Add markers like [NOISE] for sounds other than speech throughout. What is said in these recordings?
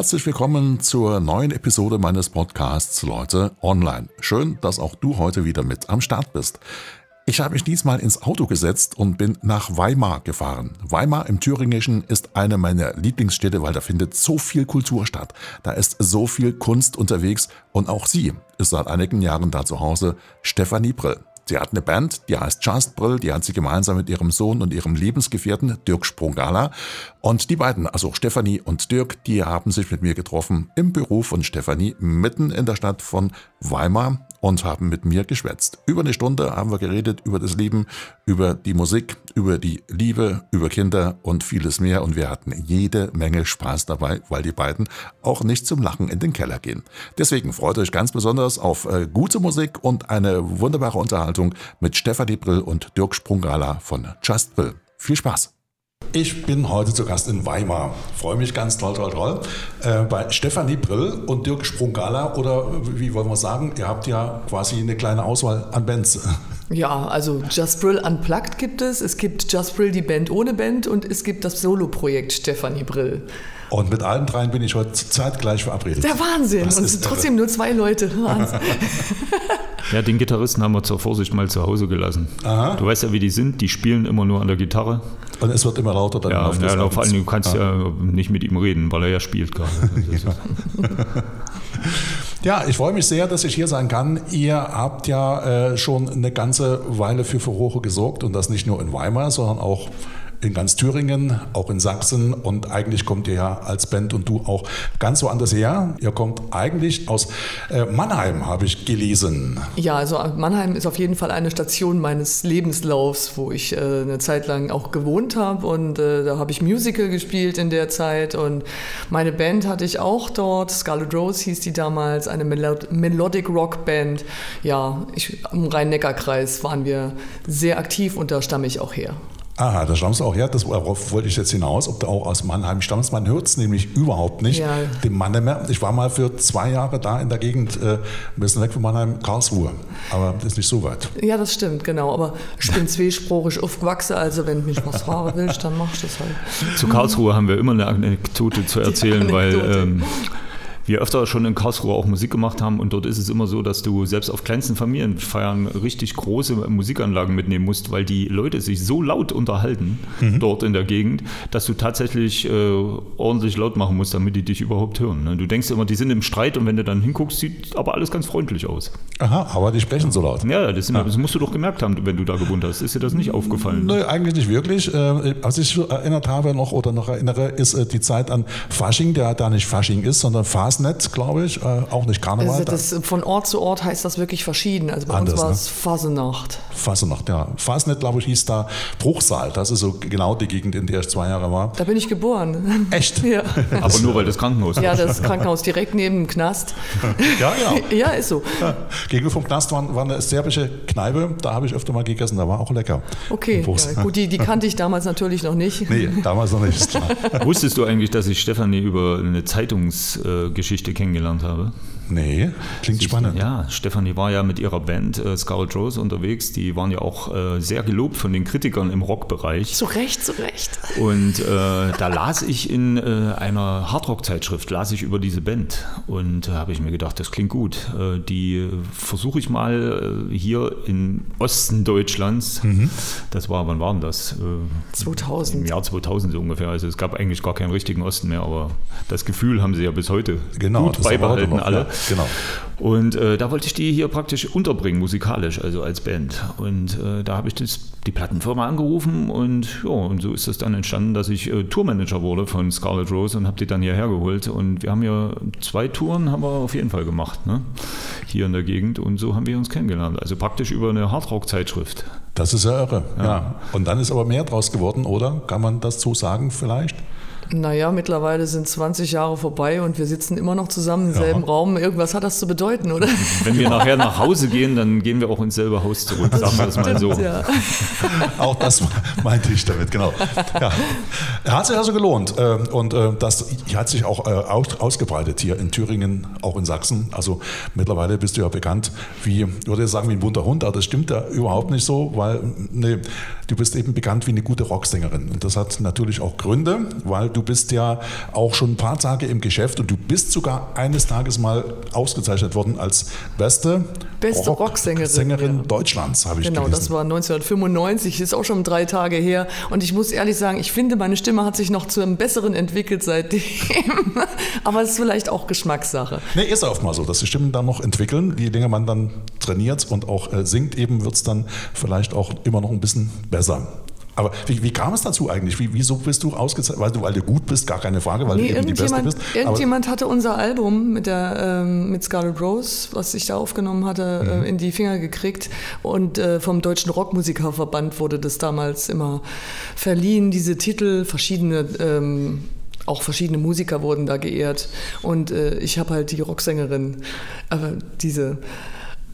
Herzlich willkommen zur neuen Episode meines Podcasts Leute Online. Schön, dass auch du heute wieder mit am Start bist. Ich habe mich diesmal ins Auto gesetzt und bin nach Weimar gefahren. Weimar im Thüringischen ist eine meiner Lieblingsstädte, weil da findet so viel Kultur statt. Da ist so viel Kunst unterwegs und auch sie ist seit einigen Jahren da zu Hause, Stefanie Brill. Sie hat eine Band, die heißt Just Brill, die hat sie gemeinsam mit ihrem Sohn und ihrem Lebensgefährten Dirk Sprungala. Und die beiden, also Stefanie und Dirk, die haben sich mit mir getroffen im Büro von Stefanie mitten in der Stadt von Weimar und haben mit mir geschwätzt. Über eine Stunde haben wir geredet über das Leben, über die Musik, über die Liebe, über Kinder und vieles mehr. Und wir hatten jede Menge Spaß dabei, weil die beiden auch nicht zum Lachen in den Keller gehen. Deswegen freut euch ganz besonders auf äh, gute Musik und eine wunderbare Unterhaltung mit Stefanie Brill und Dirk Sprungala von Just Brill. Viel Spaß! Ich bin heute zu Gast in Weimar. Freue mich ganz toll, toll, toll. Äh, bei Stefanie Brill und Dirk Sprungala oder wie wollen wir sagen, ihr habt ja quasi eine kleine Auswahl an Bands. [LAUGHS] Ja, also Just Brill Unplugged gibt es, es gibt Just Brill die Band ohne Band und es gibt das Solo-Projekt Stefanie Brill. Und mit allen dreien bin ich heute zeitgleich verabredet. Der Wahnsinn. Das und es sind trotzdem nur zwei Leute. [LAUGHS] Ja, den Gitarristen haben wir zur Vorsicht mal zu Hause gelassen. Aha. Du weißt ja, wie die sind. Die spielen immer nur an der Gitarre. Und es wird immer lauter dann ja, auf ja, ja vor allem du kannst ja. ja nicht mit ihm reden, weil er ja spielt gerade. [LAUGHS] ja. ja, ich freue mich sehr, dass ich hier sein kann. Ihr habt ja äh, schon eine ganze Weile für Furore gesorgt und das nicht nur in Weimar, sondern auch in ganz Thüringen, auch in Sachsen und eigentlich kommt ihr ja als Band und du auch ganz woanders her. Ihr kommt eigentlich aus äh, Mannheim, habe ich gelesen. Ja, also Mannheim ist auf jeden Fall eine Station meines Lebenslaufs, wo ich äh, eine Zeit lang auch gewohnt habe und äh, da habe ich Musical gespielt in der Zeit und meine Band hatte ich auch dort, Scarlet Rose hieß die damals, eine Melod Melodic Rock Band. Ja, ich, im Rhein-Neckar-Kreis waren wir sehr aktiv und da stamme ich auch her. Aha, da stammst du auch her, das, darauf wollte ich jetzt hinaus, ob du auch aus Mannheim stammst. Man hört es nämlich überhaupt nicht, ja. dem Mannheimer. Ich war mal für zwei Jahre da in der Gegend, äh, ein bisschen weg von Mannheim, Karlsruhe, aber das ist nicht so weit. Ja, das stimmt, genau, aber ich bin [LAUGHS] zweisprachig aufgewachsen, also wenn mich was fragen willst, dann mach ich das halt. Zu Karlsruhe haben wir immer eine Anekdote zu erzählen, Anekdote. weil... Ähm, wir öfter schon in Karlsruhe auch Musik gemacht haben und dort ist es immer so, dass du selbst auf kleinsten Familienfeiern richtig große Musikanlagen mitnehmen musst, weil die Leute sich so laut unterhalten mhm. dort in der Gegend, dass du tatsächlich äh, ordentlich laut machen musst, damit die dich überhaupt hören. Ne? Du denkst immer, die sind im Streit und wenn du dann hinguckst, sieht aber alles ganz freundlich aus. Aha, aber die sprechen so laut. Ja, das, sind, ah. das musst du doch gemerkt haben, wenn du da gewohnt hast. Ist dir das nicht aufgefallen? Nö, eigentlich nicht wirklich. Äh, was ich erinnert habe noch oder noch erinnere, ist äh, die Zeit an Fasching, der da nicht Fasching ist, sondern Fast Fastnet, glaube ich, äh, auch nicht Karneval. Also das, von Ort zu Ort heißt das wirklich verschieden. Also bei Anders, uns war es ne? Fasenacht. Fasenacht, ja. Fastnet, glaube ich, hieß da Bruchsal. Das ist so genau die Gegend, in der ich zwei Jahre war. Da bin ich geboren. [LAUGHS] Echt? ja. Aber nur weil das Krankenhaus Ja, das Krankenhaus direkt neben dem Knast. ja, genau. [LAUGHS] ja, ist so. Ja. Gegenüber vom Knast war, war, eine serbische Kneipe. Da habe ich öfter mal gegessen. Da war auch lecker. Okay, ja, gut, die, die kannte ich damals natürlich noch nicht. Nee, damals noch nicht. [LAUGHS] Wusstest du eigentlich, dass ich Stefanie über eine Zeitungsgeschichte kennengelernt kennengelernt habe. Nee, klingt Sie, spannend. Ja, Stefanie war ja mit ihrer Band äh, Scarlet Rose unterwegs. Die waren ja auch äh, sehr gelobt von den Kritikern im Rockbereich. Zu Recht, zu Recht. Und äh, da las ich in äh, einer Hardrock-Zeitschrift, las ich über diese Band. Und da habe ich mir gedacht, das klingt gut. Äh, die versuche ich mal äh, hier im Osten Deutschlands. Mhm. Das war, wann war denn das? 2000. Im Jahr 2000 so ungefähr. Also es gab eigentlich gar keinen richtigen Osten mehr, aber das Gefühl haben sie ja bis heute genau, gut beibehalten noch, alle. Ja. Genau. Und äh, da wollte ich die hier praktisch unterbringen, musikalisch, also als Band. Und äh, da habe ich das, die Plattenfirma angerufen und ja, und so ist das dann entstanden, dass ich äh, Tourmanager wurde von Scarlet Rose und habe die dann hierher geholt. Und wir haben ja zwei Touren haben wir auf jeden Fall gemacht, ne? hier in der Gegend. Und so haben wir uns kennengelernt. Also praktisch über eine Hardrock-Zeitschrift. Das ist ja irre. Ja. ja. Und dann ist aber mehr draus geworden, oder? Kann man das so sagen vielleicht? Naja, mittlerweile sind 20 Jahre vorbei und wir sitzen immer noch zusammen im selben ja. Raum. Irgendwas hat das zu bedeuten, oder? Wenn wir nachher nach Hause gehen, dann gehen wir auch ins selbe Haus zurück, sagen wir das mal so. Ja. [LAUGHS] Auch das meinte ich damit, genau. Ja. Er hat sich also gelohnt ähm, und äh, das hat sich auch äh, ausgebreitet hier in Thüringen, auch in Sachsen. Also mittlerweile bist du ja bekannt wie, ich würde sagen, wie ein bunter Hund, aber das stimmt ja überhaupt nicht so, weil nee, du bist eben bekannt wie eine gute Rocksängerin. Und das hat natürlich auch Gründe, weil du bist ja auch schon ein paar Tage im Geschäft und du bist sogar eines Tages mal ausgezeichnet worden als beste, beste Rock Rocksängerin Sängerin ja. Deutschlands, habe ich Genau, gelesen. das war 1995, ist auch schon drei Tage her. Und ich muss ehrlich sagen, ich finde, meine Stimme hat sich noch zu einem besseren entwickelt seitdem. [LAUGHS] Aber es ist vielleicht auch Geschmackssache. Nee, ist oft mal so, dass die Stimmen dann noch entwickeln. Je länger man dann trainiert und auch äh, singt, eben wird es dann vielleicht auch immer noch ein bisschen besser. Aber wie, wie, kam es dazu eigentlich? Wie, wieso bist du ausgezeichnet? Weil du, weil du gut bist, gar keine Frage, weil nee, du eben die Beste bist. Irgendjemand hatte unser Album mit, der, ähm, mit Scarlet Rose, was ich da aufgenommen hatte, mhm. äh, in die Finger gekriegt. Und äh, vom Deutschen Rockmusikerverband wurde das damals immer verliehen, diese Titel, verschiedene. Ähm, auch verschiedene Musiker wurden da geehrt. Und äh, ich habe halt die Rocksängerin, aber diese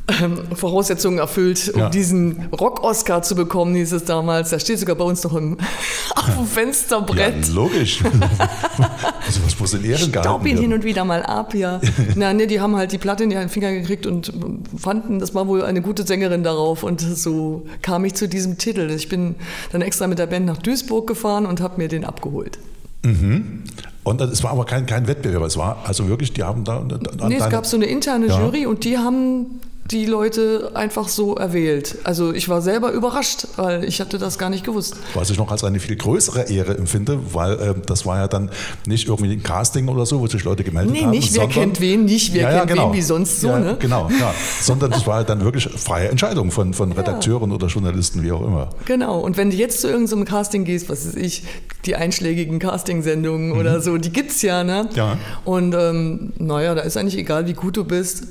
ähm, Voraussetzungen erfüllt, um ja. diesen Rock-Oscar zu bekommen, hieß es damals. Da steht sogar bei uns noch im, [LAUGHS] auf dem Fensterbrett. Ja, logisch. [LAUGHS] also was muss in Ehren Staub ihn hin und wieder mal ab, ja. [LAUGHS] Na, ne, die haben halt die Platte in die Finger gekriegt und fanden, das war wohl eine gute Sängerin darauf. Und so kam ich zu diesem Titel. Ich bin dann extra mit der Band nach Duisburg gefahren und habe mir den abgeholt. Mhm. Und es war aber kein, kein Wettbewerb, es war also wirklich, die haben da. da nee, es gab so eine interne ja. Jury und die haben die Leute einfach so erwählt. Also ich war selber überrascht, weil ich hatte das gar nicht gewusst. Was ich noch als eine viel größere Ehre empfinde, weil äh, das war ja dann nicht irgendwie ein Casting oder so, wo sich Leute gemeldet nee, haben. Nee, nicht wer kennt wen, nicht wer ja, kennt genau. wen, wie sonst so. Ja, ne? Genau, ja. sondern das war dann wirklich freie Entscheidung von, von [LAUGHS] Redakteuren oder Journalisten, wie auch immer. Genau, und wenn du jetzt zu irgendeinem Casting gehst, was weiß ich, die einschlägigen Castingsendungen mhm. oder so, die gibt es ja, ne? Ja. Und ähm, naja, da ist eigentlich egal, wie gut du bist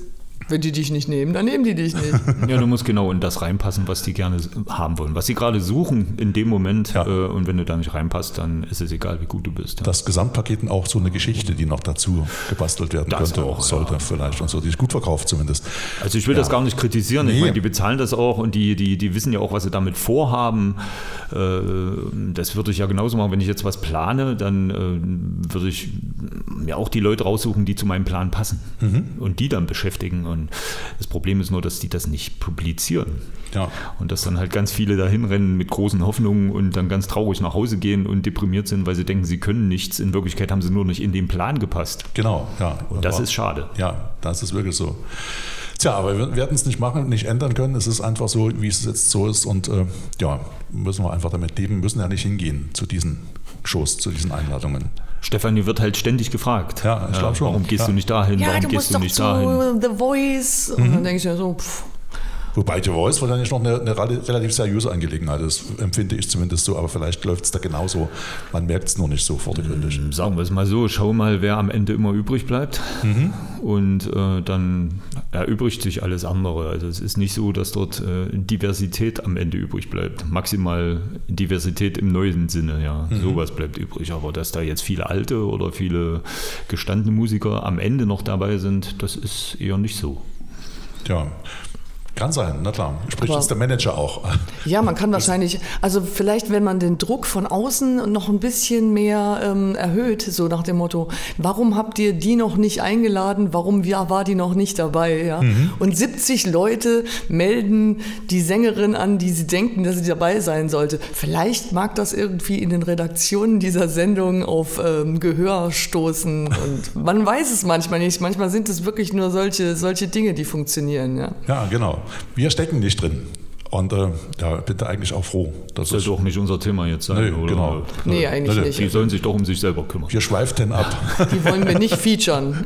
wenn die dich nicht nehmen, dann nehmen die dich nicht. [LAUGHS] Ja, du musst genau in das reinpassen, was die gerne haben wollen, was sie gerade suchen in dem Moment. Ja. Äh, und wenn du da nicht reinpasst, dann ist es egal, wie gut du bist. Ja. Das Gesamtpaket und auch so eine Geschichte, die noch dazu gebastelt werden das könnte, auch, sollte ja. vielleicht und so. Die ist gut verkauft zumindest. Also ich will das gar nicht kritisieren. Nee. Ich meine, die bezahlen das auch und die, die, die wissen ja auch, was sie damit vorhaben. Äh, das würde ich ja genauso machen. Wenn ich jetzt was plane, dann äh, würde ich mir auch die Leute raussuchen, die zu meinem Plan passen mhm. und die dann beschäftigen. Und das Problem ist nur, dass die das nicht publizieren. Ja. Und dass dann halt ganz viele dahin rennen mit großen Hoffnungen und dann ganz traurig nach Hause gehen und deprimiert sind, weil sie denken, sie können nichts. In Wirklichkeit haben sie nur nicht in den Plan gepasst. Genau, ja. Und das ist schade. Ja, das ist wirklich so. Tja, aber wir werden es nicht machen, nicht ändern können. Es ist einfach so, wie es jetzt so ist. Und äh, ja, müssen wir einfach damit leben, müssen ja nicht hingehen zu diesen Shows, zu diesen Einladungen. Stefanie wird halt ständig gefragt. Ja, ich glaube schon. Warum gehst ja. du nicht dahin? Ja, warum du gehst du nicht dahin? The Voice. Und mhm. dann denke ich mir so, pff, Wobei The Voice wahrscheinlich noch eine, eine, relativ seriöse Angelegenheit ist, empfinde ich zumindest so, aber vielleicht läuft es da genauso. Man merkt es nur nicht so vordergründig. Ähm, sagen wir es mal so, schau mal, wer am Ende immer übrig bleibt. Mhm. Und äh, dann erübrigt sich alles andere. Also es ist nicht so, dass dort äh, Diversität am Ende übrig bleibt. Maximal Diversität im neuen Sinne, ja. Mhm. Sowas bleibt übrig. Aber dass da jetzt viele alte oder viele gestandene Musiker am Ende noch dabei sind, das ist eher nicht so. Ja, kann sein, na klar. Spricht Aber, jetzt der Manager auch. [LAUGHS] Ja, man kann wahrscheinlich, also vielleicht, wenn man den Druck von außen noch ein bisschen mehr ähm, erhöht, so nach dem Motto, warum habt ihr die noch nicht eingeladen, warum ja, war die noch nicht dabei? Ja? Mhm. Und 70 Leute melden die Sängerin an, die sie denken, dass sie dabei sein sollte. Vielleicht mag das irgendwie in den Redaktionen dieser Sendung auf ähm, Gehör stoßen. [LAUGHS] Und man weiß es manchmal nicht. Manchmal sind es wirklich nur solche, solche Dinge, die funktionieren. Ja, ja genau. Wir stecken nicht drin. Und äh, ja, bin da eigentlich auch froh. Das soll doch nicht unser Thema jetzt sein, nee, oder? Genau. Nee, eigentlich nee, nicht. Die sollen sich doch um sich selber kümmern. Wir schweifen ab. Die wollen wir nicht featuren.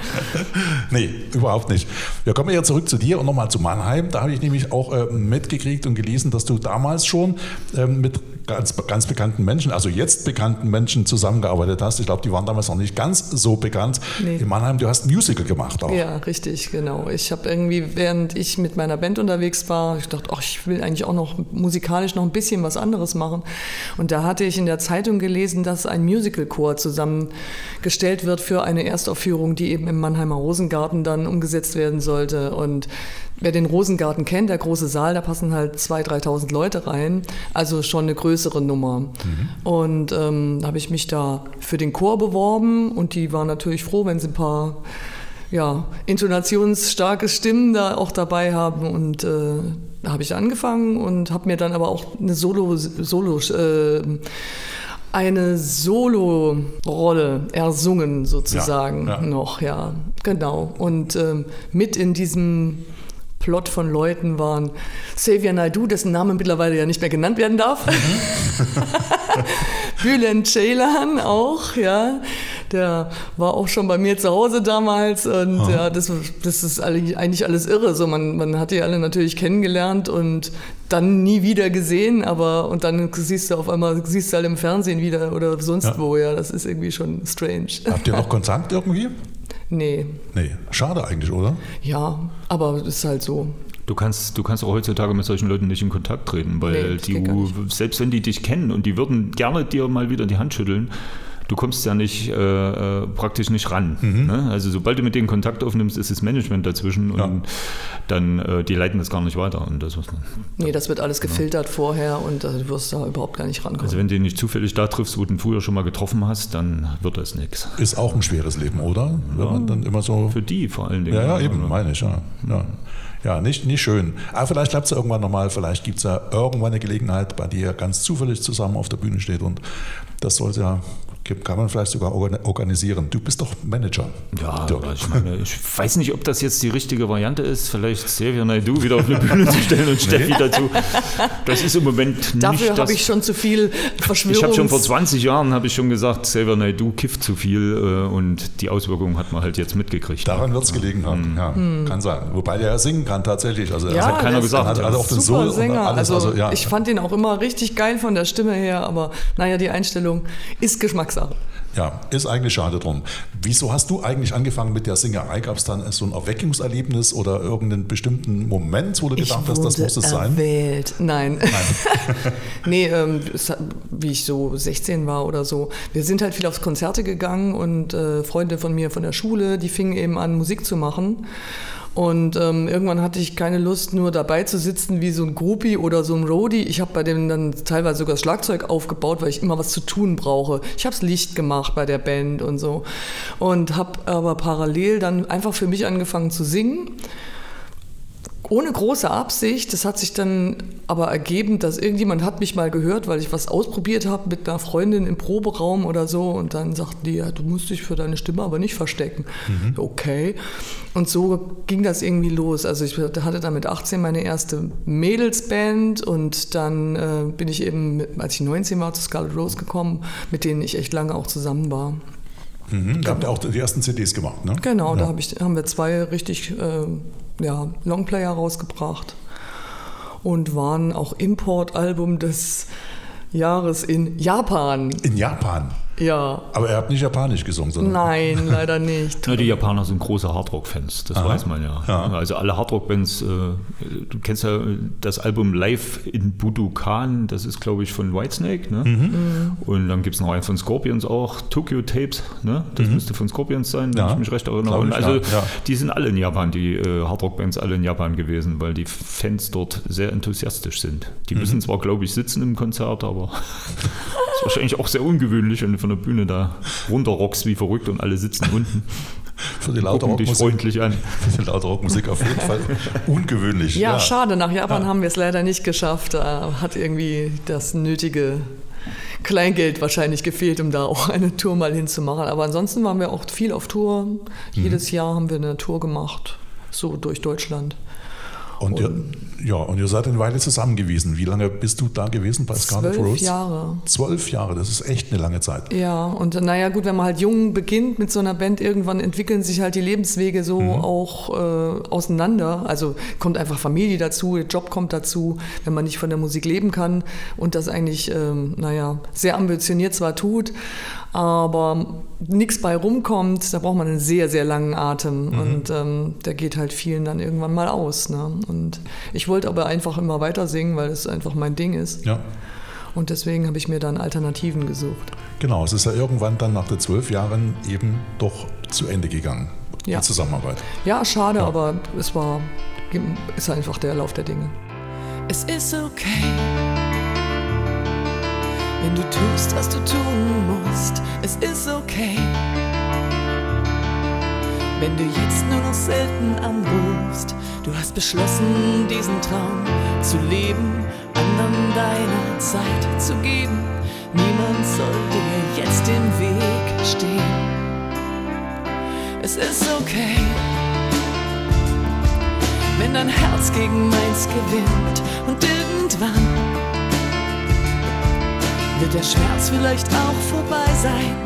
[LAUGHS] nee, überhaupt nicht. Wir kommen ja zurück zu dir und nochmal zu Mannheim. Da habe ich nämlich auch äh, mitgekriegt und gelesen, dass du damals schon äh, mit ganz, ganz bekannten Menschen, also jetzt bekannten Menschen zusammengearbeitet hast. Ich glaube, die waren damals noch nicht ganz so bekannt. Nee. In Mannheim, du hast ein Musical gemacht auch. Ja, richtig, genau. Ich habe irgendwie, während ich mit meiner Band unterwegs war, ich gedacht, ach, ich will eigentlich auch noch musikalisch noch ein bisschen was anderes machen. Und da hatte ich in der Zeitung gelesen, dass ein Musicalchor zusammengestellt wird für eine Erstaufführung, die eben im Mannheimer Rosengarten dann umgesetzt werden sollte. Und wer den Rosengarten kennt, der große Saal, da passen halt 2.000, 3.000 Leute rein. Also schon eine größere Nummer. Mhm. Und ähm, da habe ich mich da für den Chor beworben und die waren natürlich froh, wenn sie ein paar ja, intonationsstarke Stimmen da auch dabei haben. Und äh, habe ich angefangen und habe mir dann aber auch eine Solo, Solo äh, eine Solo-Rolle ersungen sozusagen ja, ja. noch, ja, genau. Und ähm, mit in diesem Plot von Leuten waren Xavier Naidu, dessen Name mittlerweile ja nicht mehr genannt werden darf. Mhm. [LAUGHS] Bülent Ceylan auch, ja. Der war auch schon bei mir zu Hause damals und Aha. ja, das, das ist eigentlich alles irre. So, man, man hat die alle natürlich kennengelernt und dann nie wieder gesehen, aber und dann siehst du auf einmal, siehst du halt im Fernsehen wieder oder sonst ja. wo, ja, das ist irgendwie schon strange. Habt ihr noch [LAUGHS] Kontakt irgendwie? Nee. Nee, schade eigentlich, oder? Ja, aber es ist halt so. Du kannst, du kannst auch heutzutage mit solchen Leuten nicht in Kontakt treten, weil nee, die, selbst wenn die dich kennen und die würden gerne dir mal wieder die Hand schütteln, du kommst ja nicht äh, äh, praktisch nicht ran. Mhm. Ne? Also sobald du mit denen Kontakt aufnimmst, ist das Management dazwischen und ja. dann äh, die leiten das gar nicht weiter. Und das was nee, das wird alles gefiltert ja. vorher und äh, du wirst da überhaupt gar nicht rankommen. Also wenn du nicht zufällig da triffst, wo du ihn früher schon mal getroffen hast, dann wird das nichts. Ist auch ein schweres Leben, oder? Wenn man dann immer so. Für die vor allen Dingen. Ja, ja, eben, meine ich, ja. ja. Ja, nicht, nicht schön. Aber vielleicht klappt es ja irgendwann nochmal. Vielleicht gibt es ja irgendwann eine Gelegenheit, bei dir ganz zufällig zusammen auf der Bühne steht. Und das sollte ja kann man vielleicht sogar organisieren. Du bist doch Manager. Ja, aber ich, meine, ich weiß nicht, ob das jetzt die richtige Variante ist, vielleicht Xavier Naidu wieder auf eine Bühne [LAUGHS] zu stellen und Steffi nee. dazu. Das ist im Moment nicht Dafür habe ich schon zu viel Verschwörung. Ich habe schon vor 20 Jahren habe ich schon gesagt, Xavier Naidu kifft zu viel äh, und die Auswirkungen hat man halt jetzt mitgekriegt. Daran wird es gelegen haben, mhm. ja, hm. kann sein. Wobei der ja singen kann tatsächlich. Also, ja, das hat keiner gesagt. Hat, also auch den super Sänger. Alles, also, also ja. Ich fand ihn auch immer richtig geil von der Stimme her, aber naja, die Einstellung ist Geschmackssache. Ja, ist eigentlich schade drum. Wieso hast du eigentlich angefangen mit der Singerei? Gab es dann so ein Erweckungserlebnis oder irgendeinen bestimmten Moment, wo du gedacht hast, das muss es sein? Erwählt. Nein. Nein. [LAUGHS] nee, ähm, wie ich so 16 war oder so. Wir sind halt viel aufs Konzerte gegangen und äh, Freunde von mir von der Schule, die fingen eben an, Musik zu machen. Und ähm, irgendwann hatte ich keine Lust, nur dabei zu sitzen wie so ein Groupie oder so ein Roadie. Ich habe bei dem dann teilweise sogar das Schlagzeug aufgebaut, weil ich immer was zu tun brauche. Ich habe das Licht gemacht bei der Band und so. Und habe aber parallel dann einfach für mich angefangen zu singen ohne große Absicht. Das hat sich dann aber ergeben, dass irgendjemand hat mich mal gehört, weil ich was ausprobiert habe mit einer Freundin im Proberaum oder so. Und dann sagten die, ja, du musst dich für deine Stimme aber nicht verstecken. Mhm. Okay. Und so ging das irgendwie los. Also ich hatte dann mit 18 meine erste Mädelsband und dann äh, bin ich eben, als ich 19 war, zu Scarlet Rose gekommen, mit denen ich echt lange auch zusammen war. Mhm, da habt ihr auch die ersten CDs gemacht, ne? Genau, ja. da hab ich, haben wir zwei richtig äh, ja, Longplayer rausgebracht und waren auch Importalbum des Jahres in Japan. In Japan? Ja. Aber er hat nicht Japanisch gesungen, sondern. Nein, leider nicht. Ja, die Japaner sind große Hardrock-Fans, das Aha. weiß man ja. ja. Also alle Hardrock-Bands, äh, du kennst ja das Album Live in Budokan, das ist glaube ich von Whitesnake, ne? Mhm. mhm. Und dann gibt es noch einen von Scorpions auch, Tokyo Tapes, ne? Das mhm. müsste von Scorpions sein, wenn ja. ich mich recht erinnere. Also ja. die sind alle in Japan, die äh, Hardrock-Bands alle in Japan gewesen, weil die Fans dort sehr enthusiastisch sind. Die mhm. müssen zwar glaube ich sitzen im Konzert, aber [LAUGHS] ist wahrscheinlich auch sehr ungewöhnlich, du von der Bühne da runterrockst wie verrückt und alle sitzen unten. [LAUGHS] Für die laute Rockmusik, freundlich an. Für die laute Rockmusik auf jeden Fall ungewöhnlich. Ja, ja. schade. Nach Japan ja. haben wir es leider nicht geschafft. Da hat irgendwie das nötige Kleingeld wahrscheinlich gefehlt, um da auch [LAUGHS] eine Tour mal hinzumachen. Aber ansonsten waren wir auch viel auf Tour. Mhm. Jedes Jahr haben wir eine Tour gemacht, so durch Deutschland. Und, und ja, und ihr seid eine Weile zusammen gewesen. Wie lange bist du da gewesen bei Scarlet Rose? Zwölf Jahre. Zwölf Jahre, das ist echt eine lange Zeit. Ja, und naja, gut, wenn man halt jung beginnt mit so einer Band, irgendwann entwickeln sich halt die Lebenswege so mhm. auch äh, auseinander. Also kommt einfach Familie dazu, der Job kommt dazu, wenn man nicht von der Musik leben kann und das eigentlich, ähm, naja, sehr ambitioniert zwar tut, aber nichts bei rumkommt, da braucht man einen sehr, sehr langen Atem. Mhm. Und ähm, der geht halt vielen dann irgendwann mal aus. Ne? Und ich wollte aber einfach immer weiter singen, weil es einfach mein Ding ist. Ja. Und deswegen habe ich mir dann Alternativen gesucht. Genau, es ist ja irgendwann dann nach den zwölf Jahren eben doch zu Ende gegangen, Ja. die Zusammenarbeit. Ja, schade, Ja. aber es war ist einfach der Lauf der Dinge. Es ist okay, wenn du tust, was du tun musst. Es ist okay, wenn du jetzt nur noch selten anrufst. Du hast beschlossen, diesen Traum zu leben, anderen deine Zeit zu geben. Niemand soll dir jetzt im Weg stehen. Es ist okay wenn dein Herz gegen meins gewinnt und irgendwann wird der Schmerz vielleicht auch vorbei sein.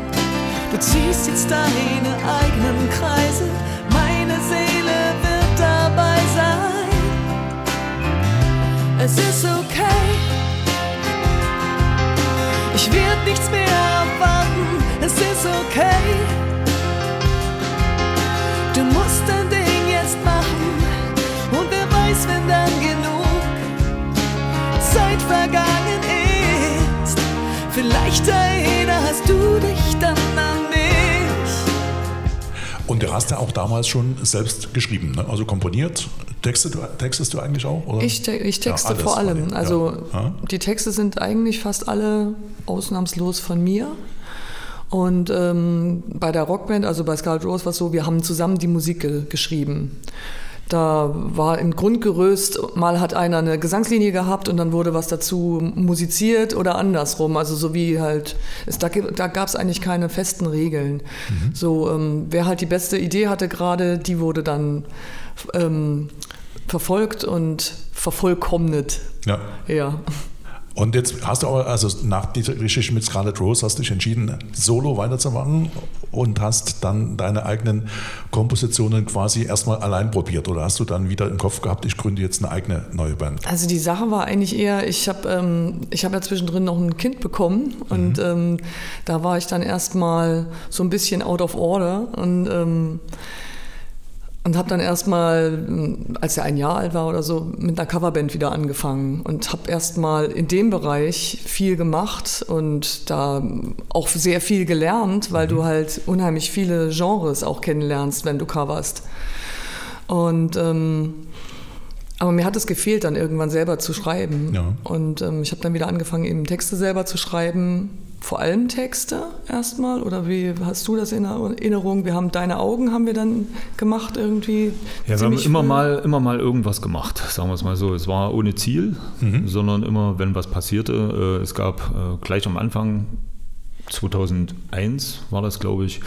Du ziehst jetzt deine eigenen Kreise, meine Seele wird dabei sein. Es ist okay, ich werde nichts mehr erwarten, es ist okay. Du musst dein Ding jetzt machen. Und wer weiß, wenn dann genug Zeit vergangen ist, vielleicht erinnerst du dich dann an mich. Und du hast ja auch damals schon selbst geschrieben, ne? also komponiert. Textest du, textest du eigentlich auch? Oder? Ich, te ich Ja, texte alles vor von allem. Also ja. Ja. die Texte sind eigentlich fast alle ausnahmslos von mir. Und ähm, bei der Rockband, also bei Scarlet Rose, war es so, wir haben zusammen die Musik ge geschrieben. Da war im Grundgerüst, mal hat einer eine Gesangslinie gehabt und dann wurde was dazu musiziert oder andersrum. Also so wie halt, es, da, da gab es eigentlich keine festen Regeln. So, ähm, wer halt die beste Idee hatte gerade, die wurde dann ähm, verfolgt und vervollkommnet. Ja. Ja. Und jetzt hast du aber, also nach dieser Geschichte mit Scarlett Rose, hast dich entschieden, solo weiterzumachen und hast dann deine eigenen Kompositionen quasi erstmal allein probiert. Oder hast du dann wieder im Kopf gehabt, ich gründe jetzt eine eigene neue Band? Also die Sache war eigentlich eher, ich habe ähm, ich hab ja zwischendrin noch ein Kind bekommen und ähm, da war ich dann erstmal so ein bisschen out of order und ähm, und habe dann erstmal, ähm, als er ein Jahr alt war oder so, mit einer Coverband wieder angefangen und habe erstmal in dem Bereich viel gemacht und da auch sehr viel gelernt, weil du halt unheimlich viele Genres auch kennenlernst, wenn du coverst. Und ähm, aber mir hat es gefehlt, dann irgendwann selber zu schreiben. Ja. Und ähm, ich habe dann wieder angefangen, eben Texte selber zu schreiben. Vor allem Texte erstmal? Oder wie hast du das in Erinnerung? Wir haben Deine Augen haben wir dann gemacht irgendwie. Ja, wir haben immer mal, immer mal irgendwas gemacht, sagen wir es mal so. Es war ohne Ziel, sondern immer, wenn was passierte. Äh, Es gab äh, gleich am Anfang, 2001 war das, glaube ich,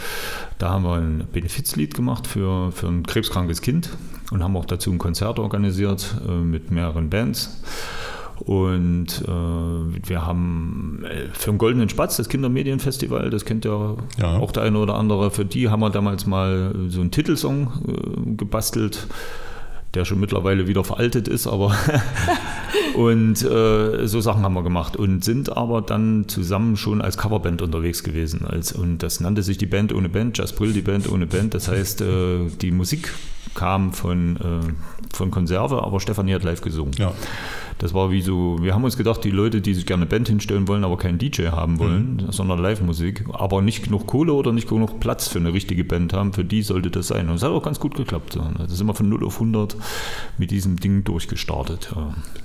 da haben wir ein Benefizlied gemacht für, für ein krebskrankes Kind und haben auch dazu ein Konzert organisiert äh, mit mehreren Bands. Und äh, wir haben äh, für den Goldenen Spatz, das Kindermedienfestival, das kennt ja, Ja. auch der eine oder andere, für die haben wir damals mal so einen Titelsong äh, gebastelt, der schon mittlerweile wieder veraltet ist, aber [LAUGHS] und äh, so Sachen haben wir gemacht und sind aber dann zusammen schon als Coverband unterwegs gewesen. Als, und das nannte sich die Band ohne Band, Just Brill, die Band ohne Band. Das heißt, äh, die Musik kam von, äh, von Konserve, aber Stefanie hat live gesungen. Ja. Das war wie so, wir haben uns gedacht, die Leute, die sich gerne eine Band hinstellen wollen, aber keinen DJ haben wollen, sondern Live-Musik, aber nicht genug Kohle oder nicht genug Platz für eine richtige Band haben, für die sollte das sein. Und es hat auch ganz gut geklappt. Das sind wir von 0 auf 100 mit diesem Ding durchgestartet.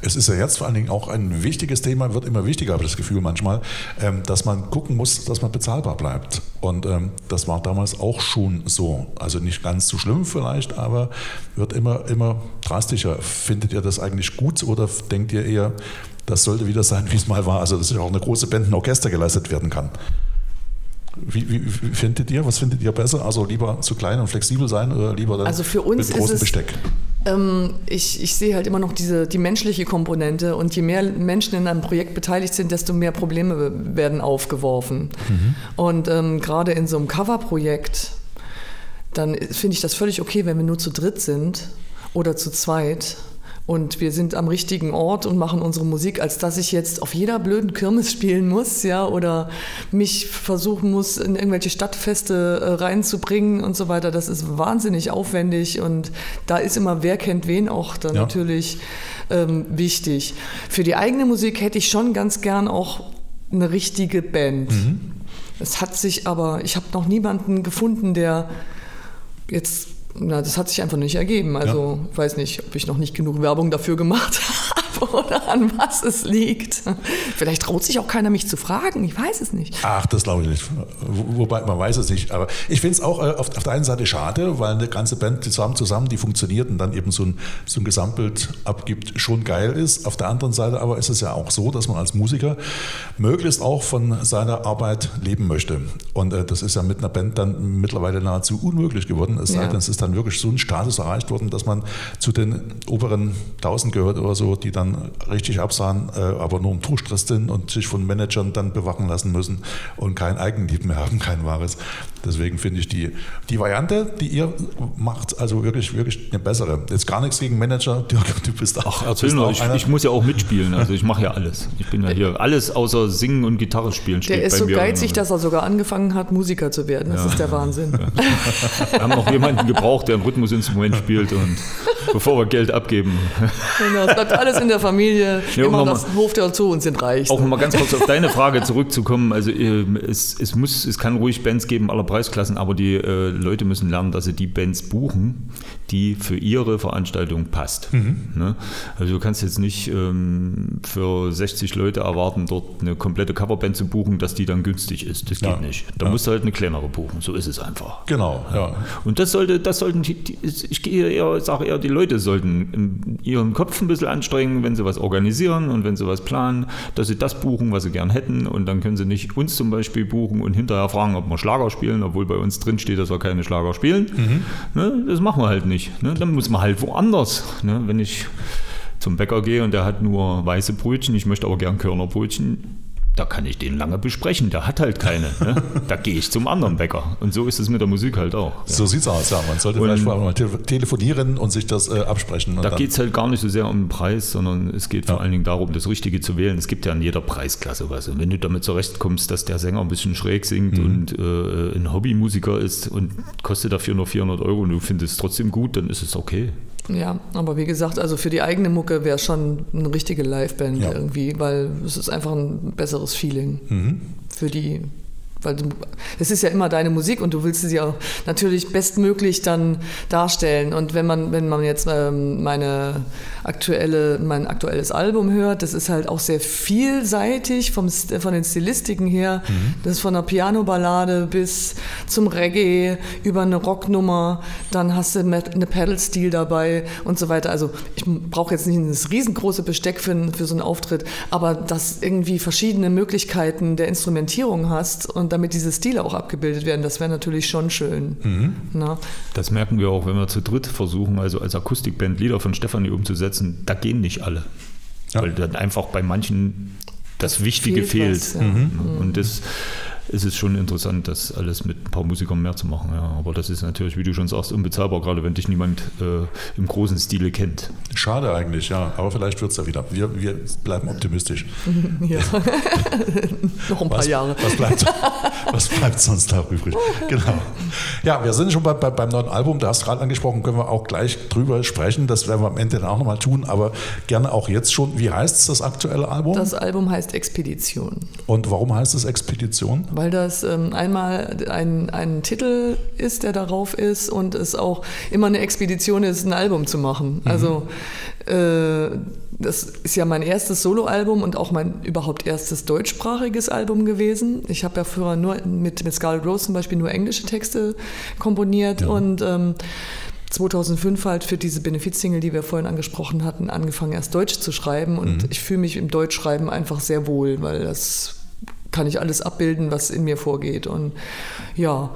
Es ist ja jetzt vor allen Dingen auch ein wichtiges Thema, wird immer wichtiger, habe ich das Gefühl manchmal, ähm, dass man gucken muss, dass man bezahlbar bleibt. Und ähm, das war damals auch schon so. Also nicht ganz so schlimm vielleicht, aber wird immer, immer drastischer. Findet ihr das eigentlich gut oder denkt ihr eher, das sollte wieder sein, [LAUGHS] wie es mal war? Also, dass ja auch eine große Band, ein Orchester geleistet werden kann. Wie, wie, wie findet ihr? Was findet ihr besser? Also lieber zu klein und flexibel sein oder lieber dann Also für uns mit großem ist es- Besteck? Ähm, ich, ich sehe halt immer noch diese, die menschliche Komponente und je mehr Menschen in einem Projekt beteiligt sind, desto mehr Probleme werden aufgeworfen. Und ähm, gerade in so einem Coverprojekt, dann finde ich das völlig okay, wenn wir nur zu dritt sind oder zu zweit und wir sind am richtigen Ort und machen unsere Musik, als dass ich jetzt auf jeder blöden Kirmes spielen muss, ja, oder mich versuchen muss, in irgendwelche Stadtfeste äh, reinzubringen und so weiter. Das ist wahnsinnig aufwendig und da ist immer wer kennt wen auch dann ja. natürlich ähm, wichtig. Für die eigene Musik hätte ich schon ganz gern auch eine richtige Band. Mhm. Es hat sich aber, ich habe noch niemanden gefunden, der jetzt na, das hat sich einfach nicht ergeben. Also ja. weiß nicht, ob ich noch nicht genug Werbung dafür gemacht [LAUGHS] habe [LAUGHS] oder an was es liegt. Vielleicht traut sich auch keiner, mich zu fragen. Ich weiß es nicht. Ach, das glaube ich nicht. Wobei, man weiß es nicht. Aber ich finde es auch äh, auf, auf, der einen Seite schade, weil eine ganze Band zusammen, zusammen, die funktioniert und dann eben so ein, so ein Gesamtbild abgibt, schon geil ist. Auf der anderen Seite aber ist es ja auch so, dass man als Musiker möglichst auch von seiner Arbeit leben möchte. Und äh, das ist ja mit einer Band dann mittlerweile nahezu unmöglich geworden. Es sei denn, es ist dann wirklich so ein Status erreicht worden, dass man zu den oberen 1000 gehört oder so, die dann richtig absahen, äh, aber nur im Tourstress sind und sich von Managern dann bewachen lassen müssen und kein Eigenlieb mehr haben, kein wahres. Deswegen finde ich die, die Variante, die ihr macht, also wirklich, wirklich eine bessere. Jetzt gar nichts gegen Manager, [LAUGHS] Dirk, du bist auch. Ach, erzähl nur, ich, ich, muss ja auch mitspielen, also ich mache ja alles. Ich bin ja hier alles außer Singen und Gitarre spielen. Der ist so geizig, dass er sogar angegangen hat, Musiker zu werden. Das ja. ist der Wahnsinn. Ja. Wir haben noch jemanden gebraucht, der ein Rhythmusinstrument spielt und bevor wir Geld abgeben. Genau, es bleibt alles in der Familie. Ja, Immer das Hof dazu und sind reich. Auch nochmal ganz kurz auf deine Frage zurückzukommen. Also ähm, es, es, muss, es kann ruhig Bands geben aller Preisklassen, aber die äh, Leute müssen lernen, dass sie die Bands buchen, die für ihre Veranstaltung passt. Mhm. Ne? Also du kannst jetzt nicht ähm, für 60 Leute erwarten, dort eine komplette Coverband zu buchen, dass die dann günstig ist. Das geht ja. nicht. Da ja. musst du halt eine kleinere buchen. So ist es einfach. Genau, ja. Und das sollte, das sollten die, ich eher, sage eher, die Leute sollten ihren Kopf ein bisschen anstrengen, wenn sie was organisieren und wenn sie was planen, dass sie das buchen, was sie gern hätten. Und dann können sie nicht uns zum Beispiel buchen und hinterher fragen, ob wir Schlager spielen, obwohl bei uns drin steht, dass wir keine Schlager spielen. Mhm. Ne, das machen wir halt nicht. Ne? Dann muss man halt woanders. Ne? Wenn ich zum Bäcker gehe und der hat nur weiße Brötchen, ich möchte aber gern Körnerbrötchen, da kann ich den lange besprechen. Der hat halt keine. Ne? [LAUGHS] Da gehe ich zum anderen Bäcker. Und so ist es mit der Musik halt auch. Ja. So es aus, ja. Man sollte und vielleicht mal telefonieren und sich das äh, absprechen. da geht es halt gar nicht so sehr um den Preis, sondern es geht ja. vor allen Dingen darum, das Richtige zu wählen. Es gibt ja in jeder Preisklasse was. Und wenn du damit zurechtkommst, dass der Sänger ein bisschen schräg singt mhm. und äh, ein Hobbymusiker ist und kostet dafür nur 400 Euro und du findest es trotzdem gut, dann ist es okay. Ja, aber wie gesagt, also für die eigene Mucke wäre schon eine richtige Liveband ja. irgendwie, weil es ist einfach ein besseres Feeling mhm. für die weil es ist ja immer deine Musik und du willst sie ja natürlich bestmöglich dann darstellen. Und wenn man, wenn man jetzt ähm, meine aktuelle, mein aktuelles Album hört, das ist halt auch sehr vielseitig vom, von den Stilistiken her. Mhm. Das ist von einer Piano-Ballade bis zum Reggae über eine Rocknummer, dann hast du eine Pedal-Stil dabei und so weiter. Also ich brauche jetzt nicht das riesengroße Besteck für, für so einen Auftritt, aber dass irgendwie verschiedene Möglichkeiten der Instrumentierung hast und damit diese Stile auch abgebildet werden, das wäre natürlich schon schön. Mhm. Das merken wir auch, wenn wir zu dritt versuchen, also als Akustikband Lieder von Stefanie umzusetzen, da gehen nicht alle. Ja. Weil dann einfach bei manchen das Wichtige fehlt. fehlt. Was, ja. mhm. Und das ist es schon interessant, das alles mit ein paar Musikern mehr zu machen. Ja. Aber das ist natürlich, wie du schon sagst, unbezahlbar, gerade wenn dich niemand äh, im großen Stile kennt. Schade eigentlich, ja. Aber vielleicht wird es ja wieder. Wir, wir bleiben optimistisch. [LAUGHS] Ja. [LAUGHS] Noch ein paar was, Jahre. Was bleibt, was bleibt sonst da übrig? Genau. Ja, wir sind schon bei, bei, beim neuen Album. Du hast gerade angesprochen, können wir auch gleich drüber sprechen. Das werden wir am Ende dann auch nochmal tun. Aber gerne auch jetzt schon. Wie heißt es, das aktuelle Album? Das Album heißt Expedition. Und warum heißt es Expedition? Weil das ähm, einmal ein, ein Titel ist, der darauf ist und es auch immer eine Expedition ist, ein Album zu machen. Mhm. Also äh, das ist ja mein erstes Soloalbum und auch mein überhaupt erstes deutschsprachiges Album gewesen. Ich habe ja früher nur mit, mit Scarlet Rose zum Beispiel nur englische Texte komponiert ja. und ähm, 2005 halt für diese Benefizsingle, die wir vorhin angesprochen hatten, angefangen erst Deutsch zu schreiben und mhm. ich fühle mich im Deutschschreiben einfach sehr wohl, weil das kann ich alles abbilden, was in mir vorgeht. Und ja,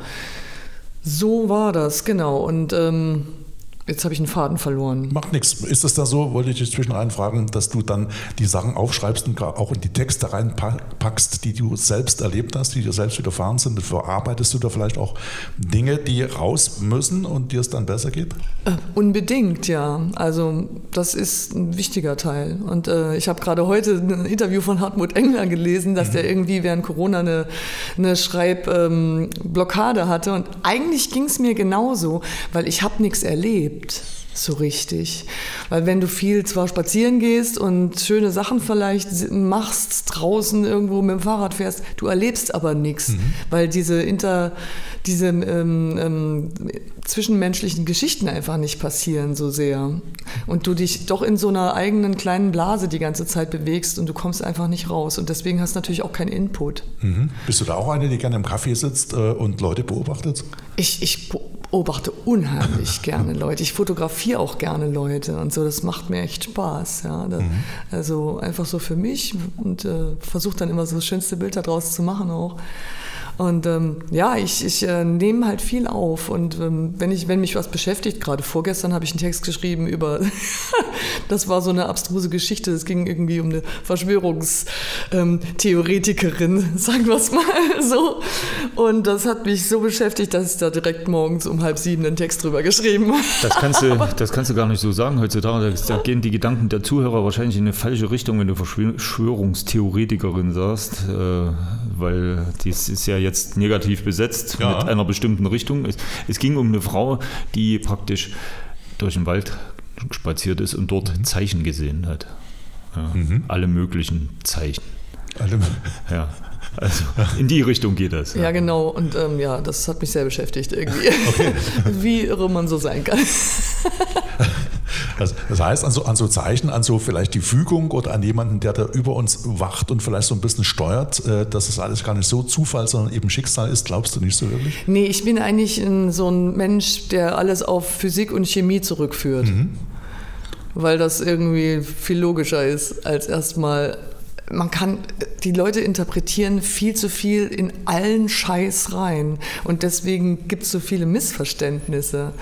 so war das, genau. Und ähm, Jetzt habe ich einen Faden verloren. Macht nichts. Ist es da so, wollte ich dich zwischendrin fragen, dass du dann die Sachen aufschreibst und auch in die Texte reinpackst, die du selbst erlebt hast, die dir selbst widerfahren sind? Verarbeitest du da vielleicht auch Dinge, die raus müssen und dir es dann besser geht? Äh, unbedingt, ja. Also das ist ein wichtiger Teil. Und äh, ich habe gerade heute ein Interview von Hartmut Engler gelesen, dass mhm. der irgendwie während Corona eine, eine Schreibblockade ähm, hatte. Und eigentlich ging es mir genauso, weil ich habe nichts erlebt erlebt, so richtig. Weil wenn du viel zwar spazieren gehst und schöne Sachen vielleicht machst, draußen irgendwo mit dem Fahrrad fährst, du erlebst aber nichts, mhm. weil diese inter, diese ähm, ähm, zwischenmenschlichen Geschichten einfach nicht passieren so sehr. Und du dich doch in so einer eigenen kleinen Blase die ganze Zeit bewegst und du kommst einfach nicht raus. Und deswegen hast du natürlich auch keinen Input. Mhm. Bist du da auch eine, die gerne im Café sitzt äh, und Leute beobachtet? Ich, ich beobachte unheimlich [LAUGHS] gerne Leute. Ich fotografiere auch gerne Leute und so. Das macht mir echt Spaß. Ja. Das, mhm. Also einfach so für mich und äh, versuche dann immer so das schönste Bild daraus zu machen auch. Und ähm, ja, ich, ich äh, nehme halt viel auf. Und ähm, wenn, ich, wenn mich was beschäftigt, gerade vorgestern habe ich einen Text geschrieben über, [LAUGHS] das war so eine abstruse Geschichte, es ging irgendwie um eine Verschwörungstheoretikerin, ähm, [LAUGHS] sagen wir es mal [LAUGHS] so. Und das hat mich so beschäftigt, dass ich da direkt morgens um halb sieben einen Text drüber geschrieben habe. Das kannst du, das kannst du gar nicht so sagen heutzutage. Da gehen die Gedanken der Zuhörer wahrscheinlich in eine falsche Richtung, wenn du Verschwörungstheoretikerin sagst, äh, weil dies ist ja jetzt negativ besetzt ja. mit einer bestimmten Richtung. Es, es, ging um eine Frau, die praktisch durch den Wald spaziert ist und dort mhm. Zeichen gesehen hat. Ja, mhm. Alle möglichen Zeichen. Alle. Ja. Also in die Richtung geht das. Ja, ja genau. Und ähm, ja, das hat mich sehr beschäftigt irgendwie. Okay. [LAUGHS] Wie irre man so sein kann. [LAUGHS] Das, das heißt, an so, an so Zeichen, an so vielleicht die Fügung oder an jemanden, der da über uns wacht und vielleicht so ein bisschen steuert, äh, dass es alles gar nicht so Zufall, sondern eben Schicksal ist, glaubst du nicht so wirklich? Nee, ich bin eigentlich ein, so ein Mensch, der alles auf Physik und Chemie zurückführt. Mhm. Weil das irgendwie viel logischer ist, als erstmal man kann, die Leute interpretieren viel zu viel in allen Scheiß rein. Und deswegen gibt es so viele Missverständnisse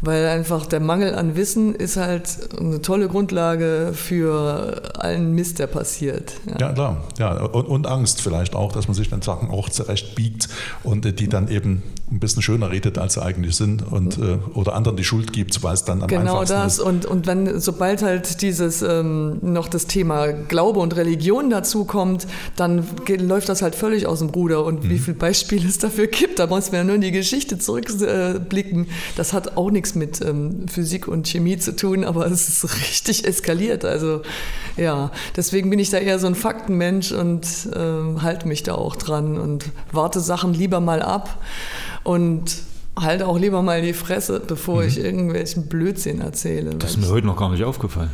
weil einfach der Mangel an Wissen ist halt eine tolle Grundlage für allen Mist, der passiert. Ja, ja klar. Ja, und, und, Angst vielleicht auch, dass man sich dann Sachen auch zurecht biegt und die dann eben ein bisschen schöner redet, als sie eigentlich sind und äh, oder anderen die Schuld gibt, weil es dann am genau einfachsten das. ist. Genau das. Und, und wenn, sobald halt dieses ähm, noch das Thema Glaube und Religion dazu kommt, dann geht, läuft das halt völlig aus dem Ruder. Und mhm. wie viele Beispiele es dafür gibt, da muss man ja nur in die Geschichte zurückblicken. Äh, das hat auch nichts nichts mit ähm, Physik und Chemie zu tun, aber es ist richtig eskaliert. Also ja, deswegen bin ich da eher so ein Faktenmensch und äh, halte mich da auch dran und warte Sachen lieber mal ab und halte auch lieber mal die Fresse, bevor mhm. ich irgendwelchen Blödsinn erzähle. Das ist mir heute noch gar nicht aufgefallen.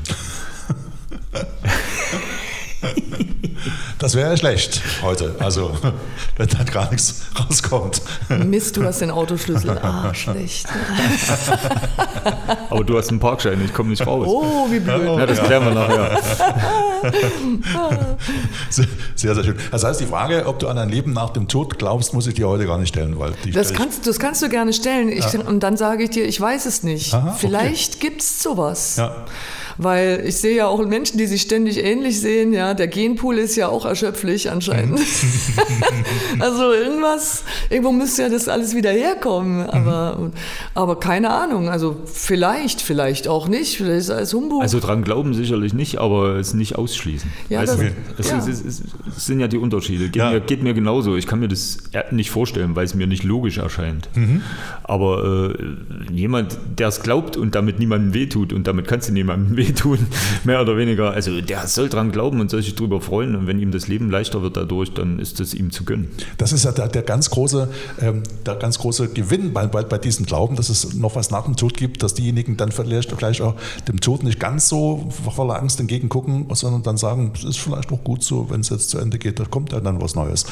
Das wäre ja schlecht heute, also [LAUGHS] wenn da gar nichts rauskommt. Mist, du hast den Autoschlüssel. Ah, schlecht. [LAUGHS] Aber du hast einen Parkschein, ich komme nicht raus. Oh, wie blöd. Ja, das klären wir nachher. [LAUGHS] Sehr, sehr schön. Das heißt, die Frage, ob du an ein Leben nach dem Tod glaubst, muss ich dir heute gar nicht stellen. Weil das, kannst, das kannst du gerne stellen. Ich, ja. Und dann sage ich dir, ich weiß es nicht. Aha, Vielleicht okay. gibt es sowas. Ja. Weil ich sehe ja auch Menschen, die sich ständig ähnlich sehen. Ja, der Genpool ist ja auch erschöpflich anscheinend. Mhm. [LAUGHS] [LAUGHS] also irgendwas, irgendwo müsste ja das alles wieder herkommen. Aber, mhm. aber keine Ahnung. Also vielleicht, vielleicht auch nicht. Vielleicht ist alles Humbug. Also dran glauben sicherlich nicht, aber es nicht ausschließen. Ja, weißt das, es, ja. Es, es, es, sind ja die Unterschiede. Geht, ja. mir, geht, mir, genauso. Ich kann mir das nicht vorstellen, weil es mir nicht logisch erscheint. Mhm. Aber äh, jemand, der es glaubt und damit niemandem wehtut und damit kannst du niemandem wehtun, wehtun, [LAUGHS] mehr oder weniger. Also der soll dran glauben und soll sich darüber freuen. Und wenn ihm das Leben leichter wird dadurch, dann ist es ihm zu gönnen. Das ist ja der, der ganz, große, ähm, der ganz große Gewinn bei, bei, bei diesem Glauben, dass es noch was nach dem Tod gibt, dass diejenigen dann vielleicht, vielleicht auch dem Tod nicht ganz so voller Angst entgegengucken, sondern dann sagen, es ist vielleicht auch gut so, wenn es jetzt zu Ende geht, da kommt ja dann was Neues.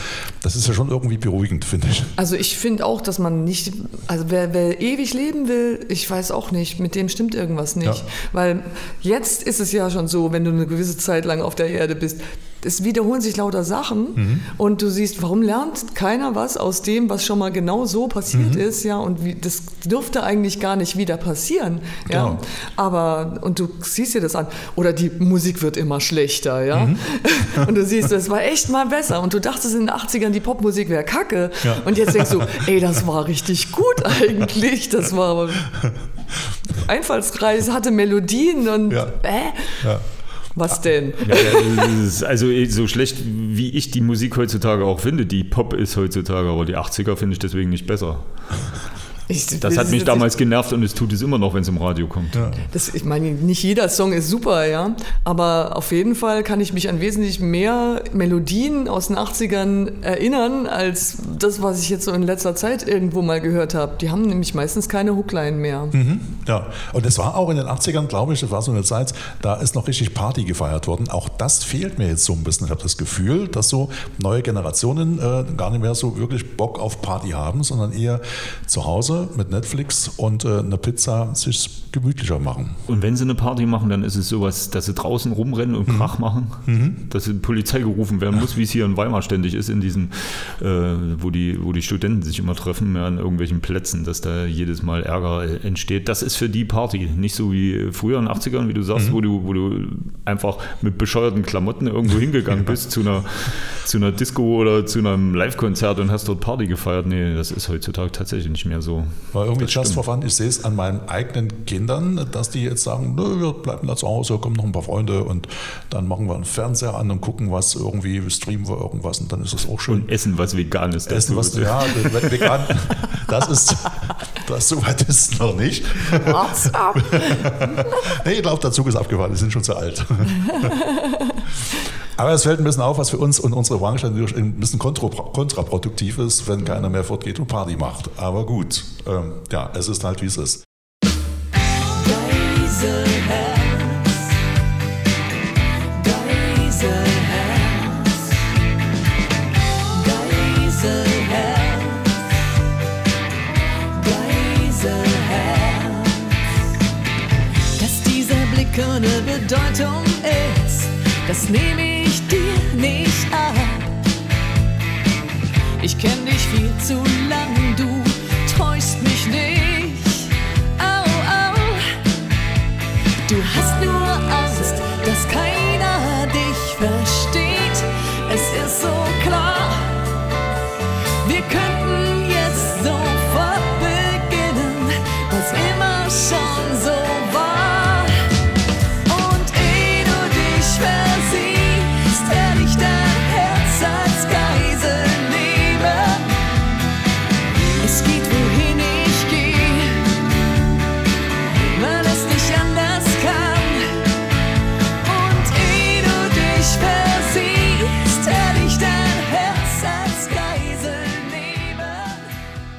Das ist ja schon irgendwie beruhigend, finde ich. Also ich finde auch, dass man nicht, also wer, wer ewig leben will, ich weiß auch nicht, mit dem stimmt irgendwas nicht. Ja. Weil Jetzt ist es ja schon so, wenn du eine gewisse Zeit lang auf der Erde bist, es wiederholen sich lauter Sachen Mhm. und du siehst, warum lernt keiner was aus dem, was schon mal genau so passiert Mhm. ist, ja, und wie, das dürfte eigentlich gar nicht wieder passieren, ja. Genau. Aber, und du siehst dir das an, oder die Musik wird immer schlechter, ja. Mhm. [LAUGHS] Und du siehst, es war echt mal besser und du dachtest in den 80ern, die Popmusik wäre kacke Ja. und jetzt denkst du, ey, das war richtig gut [LAUGHS] eigentlich, das war [LAUGHS] einfallsreich, es hatte Melodien und, Ja. äh, Ja. was denn? Ja, also so schlecht, wie ich die Musik heutzutage auch finde, die Pop ist heutzutage, aber die 80er finde ich deswegen nicht besser. Ich, Das hat mich damals genervt und es tut es immer noch, wenn es im Radio kommt. Das, ich meine, nicht jeder Song ist super, ja. Aber auf jeden Fall kann ich mich an wesentlich mehr Melodien aus den 80ern erinnern, als das, was ich jetzt so in letzter Zeit irgendwo mal gehört habe. Die haben nämlich meistens keine Hookline mehr. Ja, und es war auch in den 80ern, glaube ich, das war so eine Zeit, da ist noch richtig Party gefeiert worden. Auch das fehlt mir jetzt so ein bisschen. Ich habe das Gefühl, dass so neue Generationen äh, gar nicht mehr so wirklich Bock auf Party haben, sondern eher zu Hause mit Netflix und äh, eine Pizza sich gemütlicher machen. Und wenn sie eine Party machen, dann ist es sowas, dass sie draußen rumrennen und Krach machen, dass die Polizei gerufen werden muss, wie es hier in Weimar ständig ist, in diesen, äh, wo, die, wo die Studenten sich immer treffen, ja, an irgendwelchen Plätzen, dass da jedes Mal Ärger äh, entsteht. Das ist für die Party, nicht so wie früher in den 80ern, wie du sagst, wo, du, wo du einfach mit bescheuerten Klamotten irgendwo hingegangen [LAUGHS] bist zu einer, zu einer Disco oder zu einem Live-Konzert und hast dort Party gefeiert. Nee, das ist heutzutage tatsächlich nicht mehr so. Weil irgendwie Das just for fun, ich sehe es an meinen eigenen Kindern, dass die jetzt sagen, nö, wir bleiben da zu Hause, kommen noch ein paar Freunde und dann machen wir einen Fernseher an und gucken was, irgendwie streamen wir irgendwas und dann ist es auch schön. Und essen was Veganes. Essen, was, ja, vegan, [LAUGHS] das ist, das so weit ist es noch nicht. Wart's ab. [LAUGHS] Nee, ich glaube, der Zug ist abgefahren, die sind schon zu alt. [LAUGHS] Aber es fällt ein bisschen auf, was für uns und unsere Branche ein bisschen kontra kontraproduktiv ist, wenn keiner mehr fortgeht und Party macht. Aber gut, ähm, ja, es ist halt, wie es ist. Dass dieser Blick ohne Bedeutung ist, das nehme ich nicht ab. Ich kenn dich viel zu lang, du täuschst mich nicht. Au, au. Du hast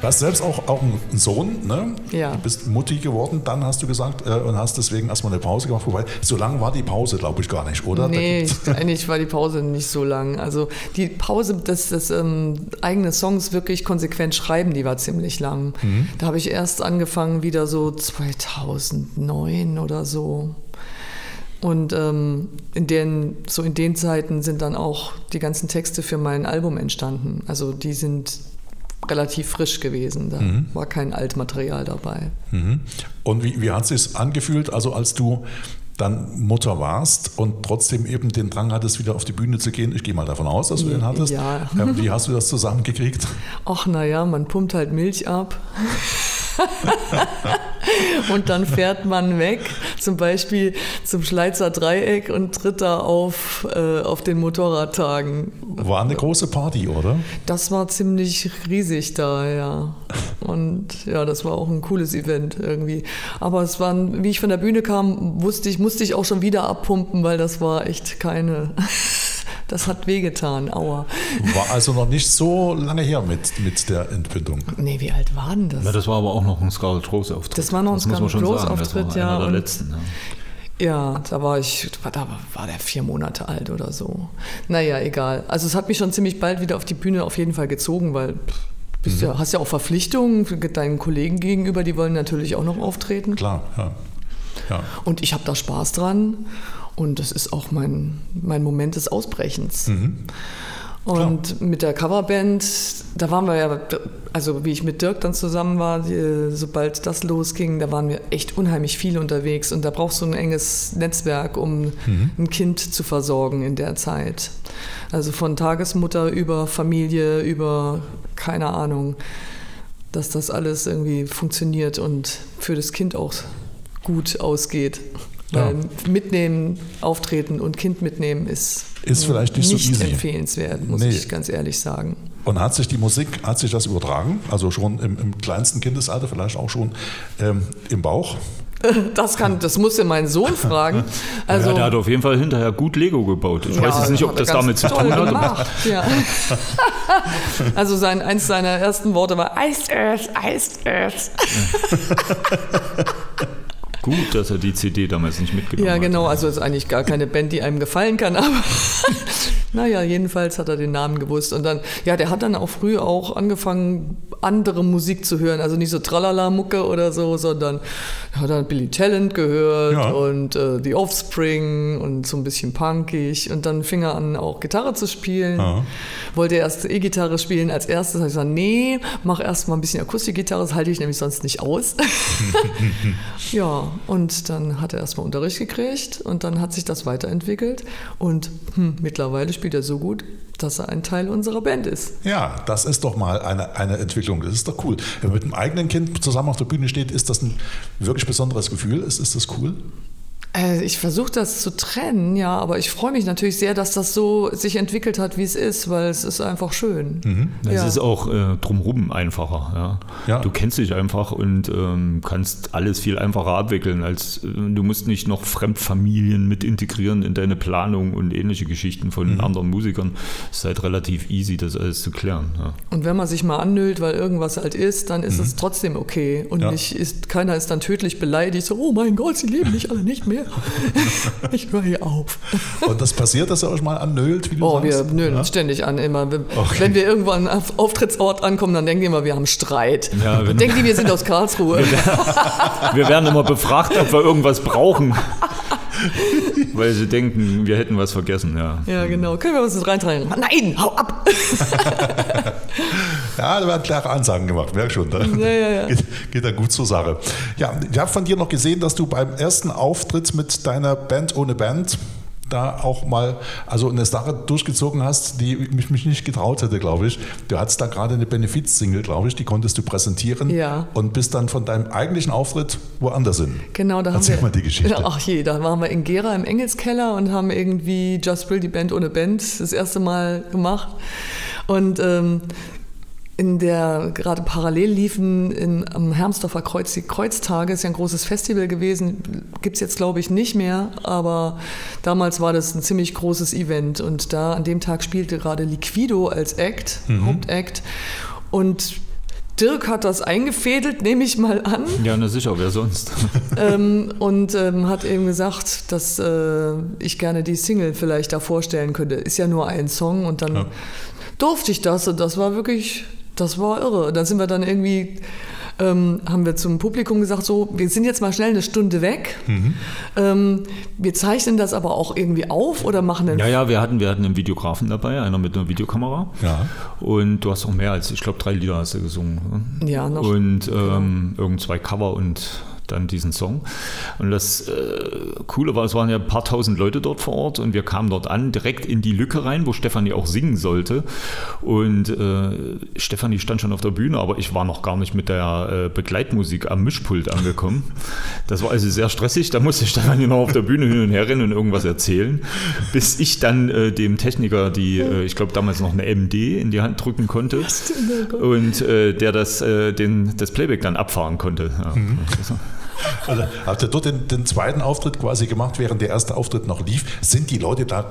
Du hast selbst auch, auch einen Sohn, ne? Ja. Du bist Mutti geworden, dann hast du gesagt, äh, und hast deswegen erstmal eine Pause gemacht. Wobei, so lange war die Pause, glaube ich, gar nicht, oder? Nee, [LAUGHS] eigentlich war die Pause nicht so lang. Also die Pause, das, das ähm, eigene Songs wirklich konsequent schreiben, die war ziemlich lang. Da habe ich erst angefangen, wieder so 2009 oder so. Und ähm, in den, so in den Zeiten sind dann auch die ganzen Texte für mein Album entstanden. Also die sind relativ frisch gewesen. Da war kein Altmaterial dabei. Mhm. Und wie, wie hat es sich angefühlt, also als du dann Mutter warst und trotzdem eben den Drang hattest, wieder auf die Bühne zu gehen? Ich gehe mal davon aus, dass du den hattest. Ja. Ähm, wie hast du das zusammengekriegt? Ach naja, man pumpt halt Milch ab. [LAUGHS] [LAUGHS] und dann fährt man weg, zum Beispiel zum Schleizer Dreieck und tritt da auf, äh, auf den Motorradtagen. War eine große Party, oder? Das war ziemlich riesig da, ja. Und ja, das war auch ein cooles Event irgendwie. Aber es waren, wie ich von der Bühne kam, wusste ich, musste ich auch schon wieder abpumpen, weil das war echt keine. Das hat wehgetan, aua. War also noch nicht so lange her mit, mit der Entbindung. Nee, wie alt war denn das? Ja, das war aber auch noch ein Scarlett Rose Auftritt. Das war noch ein Scarlett Rose. Das Auftritt, war ja, Einer der und- letzten. Ja. Ja, da war ich, da war der vier Monate alt oder so. Naja, egal. Also es hat mich schon ziemlich bald wieder auf die Bühne auf jeden Fall gezogen, weil pff, bist ja, hast ja auch Verpflichtungen deinen Kollegen gegenüber, die wollen natürlich auch noch auftreten. Klar, ja. Ja. Und ich habe da Spaß dran und das ist auch mein, mein Moment des Ausbrechens. Und mit der Coverband, da waren wir ja, also wie ich mit Dirk dann zusammen war, die, sobald das losging, da waren wir echt unheimlich viel unterwegs und da brauchst du ein enges Netzwerk, um ein Kind zu versorgen in der Zeit. Also von Tagesmutter über Familie, über keine Ahnung, dass das alles irgendwie funktioniert und für das Kind auch gut ausgeht. Ja. Weil mitnehmen, auftreten und Kind mitnehmen ist, Ist vielleicht nicht so easy. empfehlenswert, muss Nee. ich ganz ehrlich sagen. Und hat sich die Musik, hat sich das übertragen? Also schon im, im kleinsten Kindesalter, vielleicht auch schon ähm, im Bauch? [LAUGHS] Das kann, das muss ja mein Sohn fragen. Also, ja, der hat auf jeden Fall hinterher gut Lego gebaut. Ich Ja, weiß jetzt nicht, ob das damit zu tun hat. Ja. [LAUGHS] Also sein, eins seiner ersten Worte war Ice Earth, Ice Earth. Gut, dass er die CD damals nicht mitgenommen Ja, hat. genau. Also ist eigentlich gar keine Band, die einem gefallen kann, aber [LAUGHS] naja, jedenfalls hat er den Namen gewusst. Und dann, ja, der hat dann auch früh auch angefangen, andere Musik zu hören. Also nicht so Tralala-Mucke oder so, sondern er hat dann Billy Talent gehört Ja. und äh, The Offspring und so ein bisschen punkig. Und dann fing er an, auch Gitarre zu spielen. Ja. Wollte erst E-Gitarre spielen als erstes. Habe ich gesagt, nee, mach erst mal ein bisschen Akustikgitarre, das halte ich nämlich sonst nicht aus. [LAUGHS] Ja, und dann hat er erstmal Unterricht gekriegt und dann hat sich das weiterentwickelt und hm, mittlerweile spielt er so gut, dass er ein Teil unserer Band ist. Ja, das ist doch mal eine, eine Entwicklung. Das ist doch cool. Wenn man mit einem eigenen Kind zusammen auf der Bühne steht, ist das ein wirklich besonderes Gefühl. Ist, ist das cool? Äh, ich versuche das zu trennen, ja, aber ich freue mich natürlich sehr, dass das so sich entwickelt hat, wie es ist, weil es ist einfach schön. Es Ja. ist auch äh, drumherum einfacher. Ja. Ja. Du kennst dich einfach und ähm, kannst alles viel einfacher abwickeln. Als, äh, du musst nicht noch Fremdfamilien mit integrieren in deine Planung und ähnliche Geschichten von Mhm. anderen Musikern. Es ist halt relativ easy, das alles zu klären. Ja. Und wenn man sich mal annüllt, weil irgendwas halt ist, dann ist es trotzdem okay. Und Ja. nicht ist, keiner ist dann tödlich beleidigt, so, oh mein Gott, sie leben nicht alle nicht mehr. [LAUGHS] ich höre hier auf. Und das passiert, dass ihr euch mal annölt, wie du Oh, wir sagst? nölen Ja? ständig an immer. Wenn, Okay. wenn wir irgendwo an einem Auftrittsort ankommen, dann denken die immer, wir haben Streit. Ja, denken die, wir sind aus Karlsruhe. Wir werden immer befragt, ob wir irgendwas brauchen. [LAUGHS] Weil sie denken, wir hätten was vergessen. Ja. Ja, genau. Können wir was reintragen? Nein, hau ab! [LAUGHS] Ja, da werden klare Ansagen gemacht, merk schon. Da Ja, ja, ja. Geht, geht da gut zur Sache. Ja, ich habe von dir noch gesehen, dass du beim ersten Auftritt mit deiner Band ohne Band da auch mal also eine Sache durchgezogen hast, die ich mich nicht getraut hätte, glaube ich. Du hattest da gerade eine Benefiz-Single, glaube ich, die konntest du präsentieren Ja. und bist dann von deinem eigentlichen Auftritt woanders hin. Genau, da Erzähl haben wir. mal die Geschichte. Ach je, da waren wir in Gera im Engelskeller und haben irgendwie Just Brill, die Band ohne Band, das erste Mal gemacht. Und ähm, in der gerade parallel liefen in, am Hermsdorfer Kreuz die Kreuztage, ist ja ein großes Festival gewesen, gibt es jetzt glaube ich nicht mehr, aber damals war das ein ziemlich großes Event. Und da an dem Tag spielte gerade Liquido als Act, Hauptact. Und Dirk hat das eingefädelt, nehme ich mal an. Ja, na sicher, wer sonst? [LAUGHS] ähm, und ähm, hat eben gesagt, dass äh, ich gerne die Single vielleicht da vorstellen könnte. Ist ja nur ein Song und dann Ja. durfte ich das und das war wirklich, das war irre. Und dann sind wir dann irgendwie, ähm, haben wir zum Publikum gesagt, so, wir sind jetzt mal schnell eine Stunde weg. Ähm, wir zeichnen das aber auch irgendwie auf oder machen einen Ja, ja, wir hatten, wir hatten einen Videografen dabei, einer mit einer Videokamera. Ja. Und du hast auch mehr als, ich glaube, drei Lieder hast du gesungen. ne? Ja, noch. Und ähm, irgend zwei Cover und dann diesen Song. Und das äh, Coole war, es waren ja ein paar tausend Leute dort vor Ort und wir kamen dort an, direkt in die Lücke rein, wo Stefanie auch singen sollte. Und äh, Stefanie stand schon auf der Bühne, aber ich war noch gar nicht mit der äh, Begleitmusik am Mischpult angekommen. Das war also sehr stressig. Da musste Stefanie noch auf der Bühne hin und her rennen und irgendwas erzählen, bis ich dann äh, dem Techniker die, äh, ich glaube damals noch eine MD in die Hand drücken konnte und äh, der das, äh, den, das Playback dann abfahren konnte. Ja. Also, habt ihr dort den, den zweiten Auftritt quasi gemacht, während der erste Auftritt noch lief? Sind die Leute da,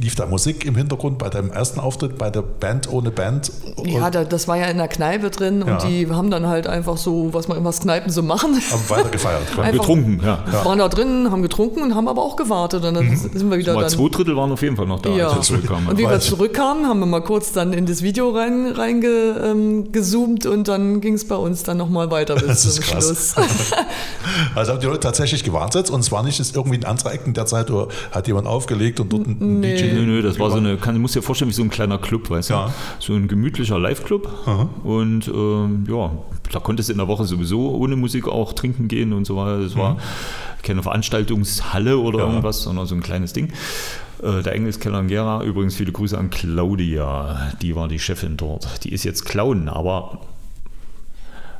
lief da Musik im Hintergrund bei deinem ersten Auftritt, bei der Band ohne Band? ja, da, das war ja in der Kneipe drin Ja. und die haben dann halt einfach so, was man was Kneipen so machen. haben weiter gefeiert. Einfach- Getrunken, ja. Waren da drin, haben getrunken und haben aber auch gewartet. Und dann sind wir wieder Aber dann. zwei Drittel waren auf jeden Fall noch da, Ja. als wir zurückkamen. Und wie wir zurückkamen, haben wir mal kurz dann in das Video rein, reingezoomt ähm, gezoomt und dann ging es bei uns dann nochmal weiter bis Das ist zum krass. Schluss. [LAUGHS] Also haben die Leute tatsächlich gewartet und es war nicht irgendwie ein anderer Ecken der Zeit, oder hat jemand aufgelegt und dort ein Nee. DJ. Nö, nö, das war so eine, kann, du musst dir vorstellen, wie so ein kleiner Club, weißt Ja. du? So ein gemütlicher Live-Club. Und ähm, ja, da konntest du in der Woche sowieso ohne Musik auch trinken gehen und so weiter. Das war keine Veranstaltungshalle oder Mhm. Ja. irgendwas, sondern so ein kleines Ding. Äh, Der Engelskeller in Gera, übrigens viele Grüße an Claudia, die war die Chefin dort. Die ist jetzt Clown, aber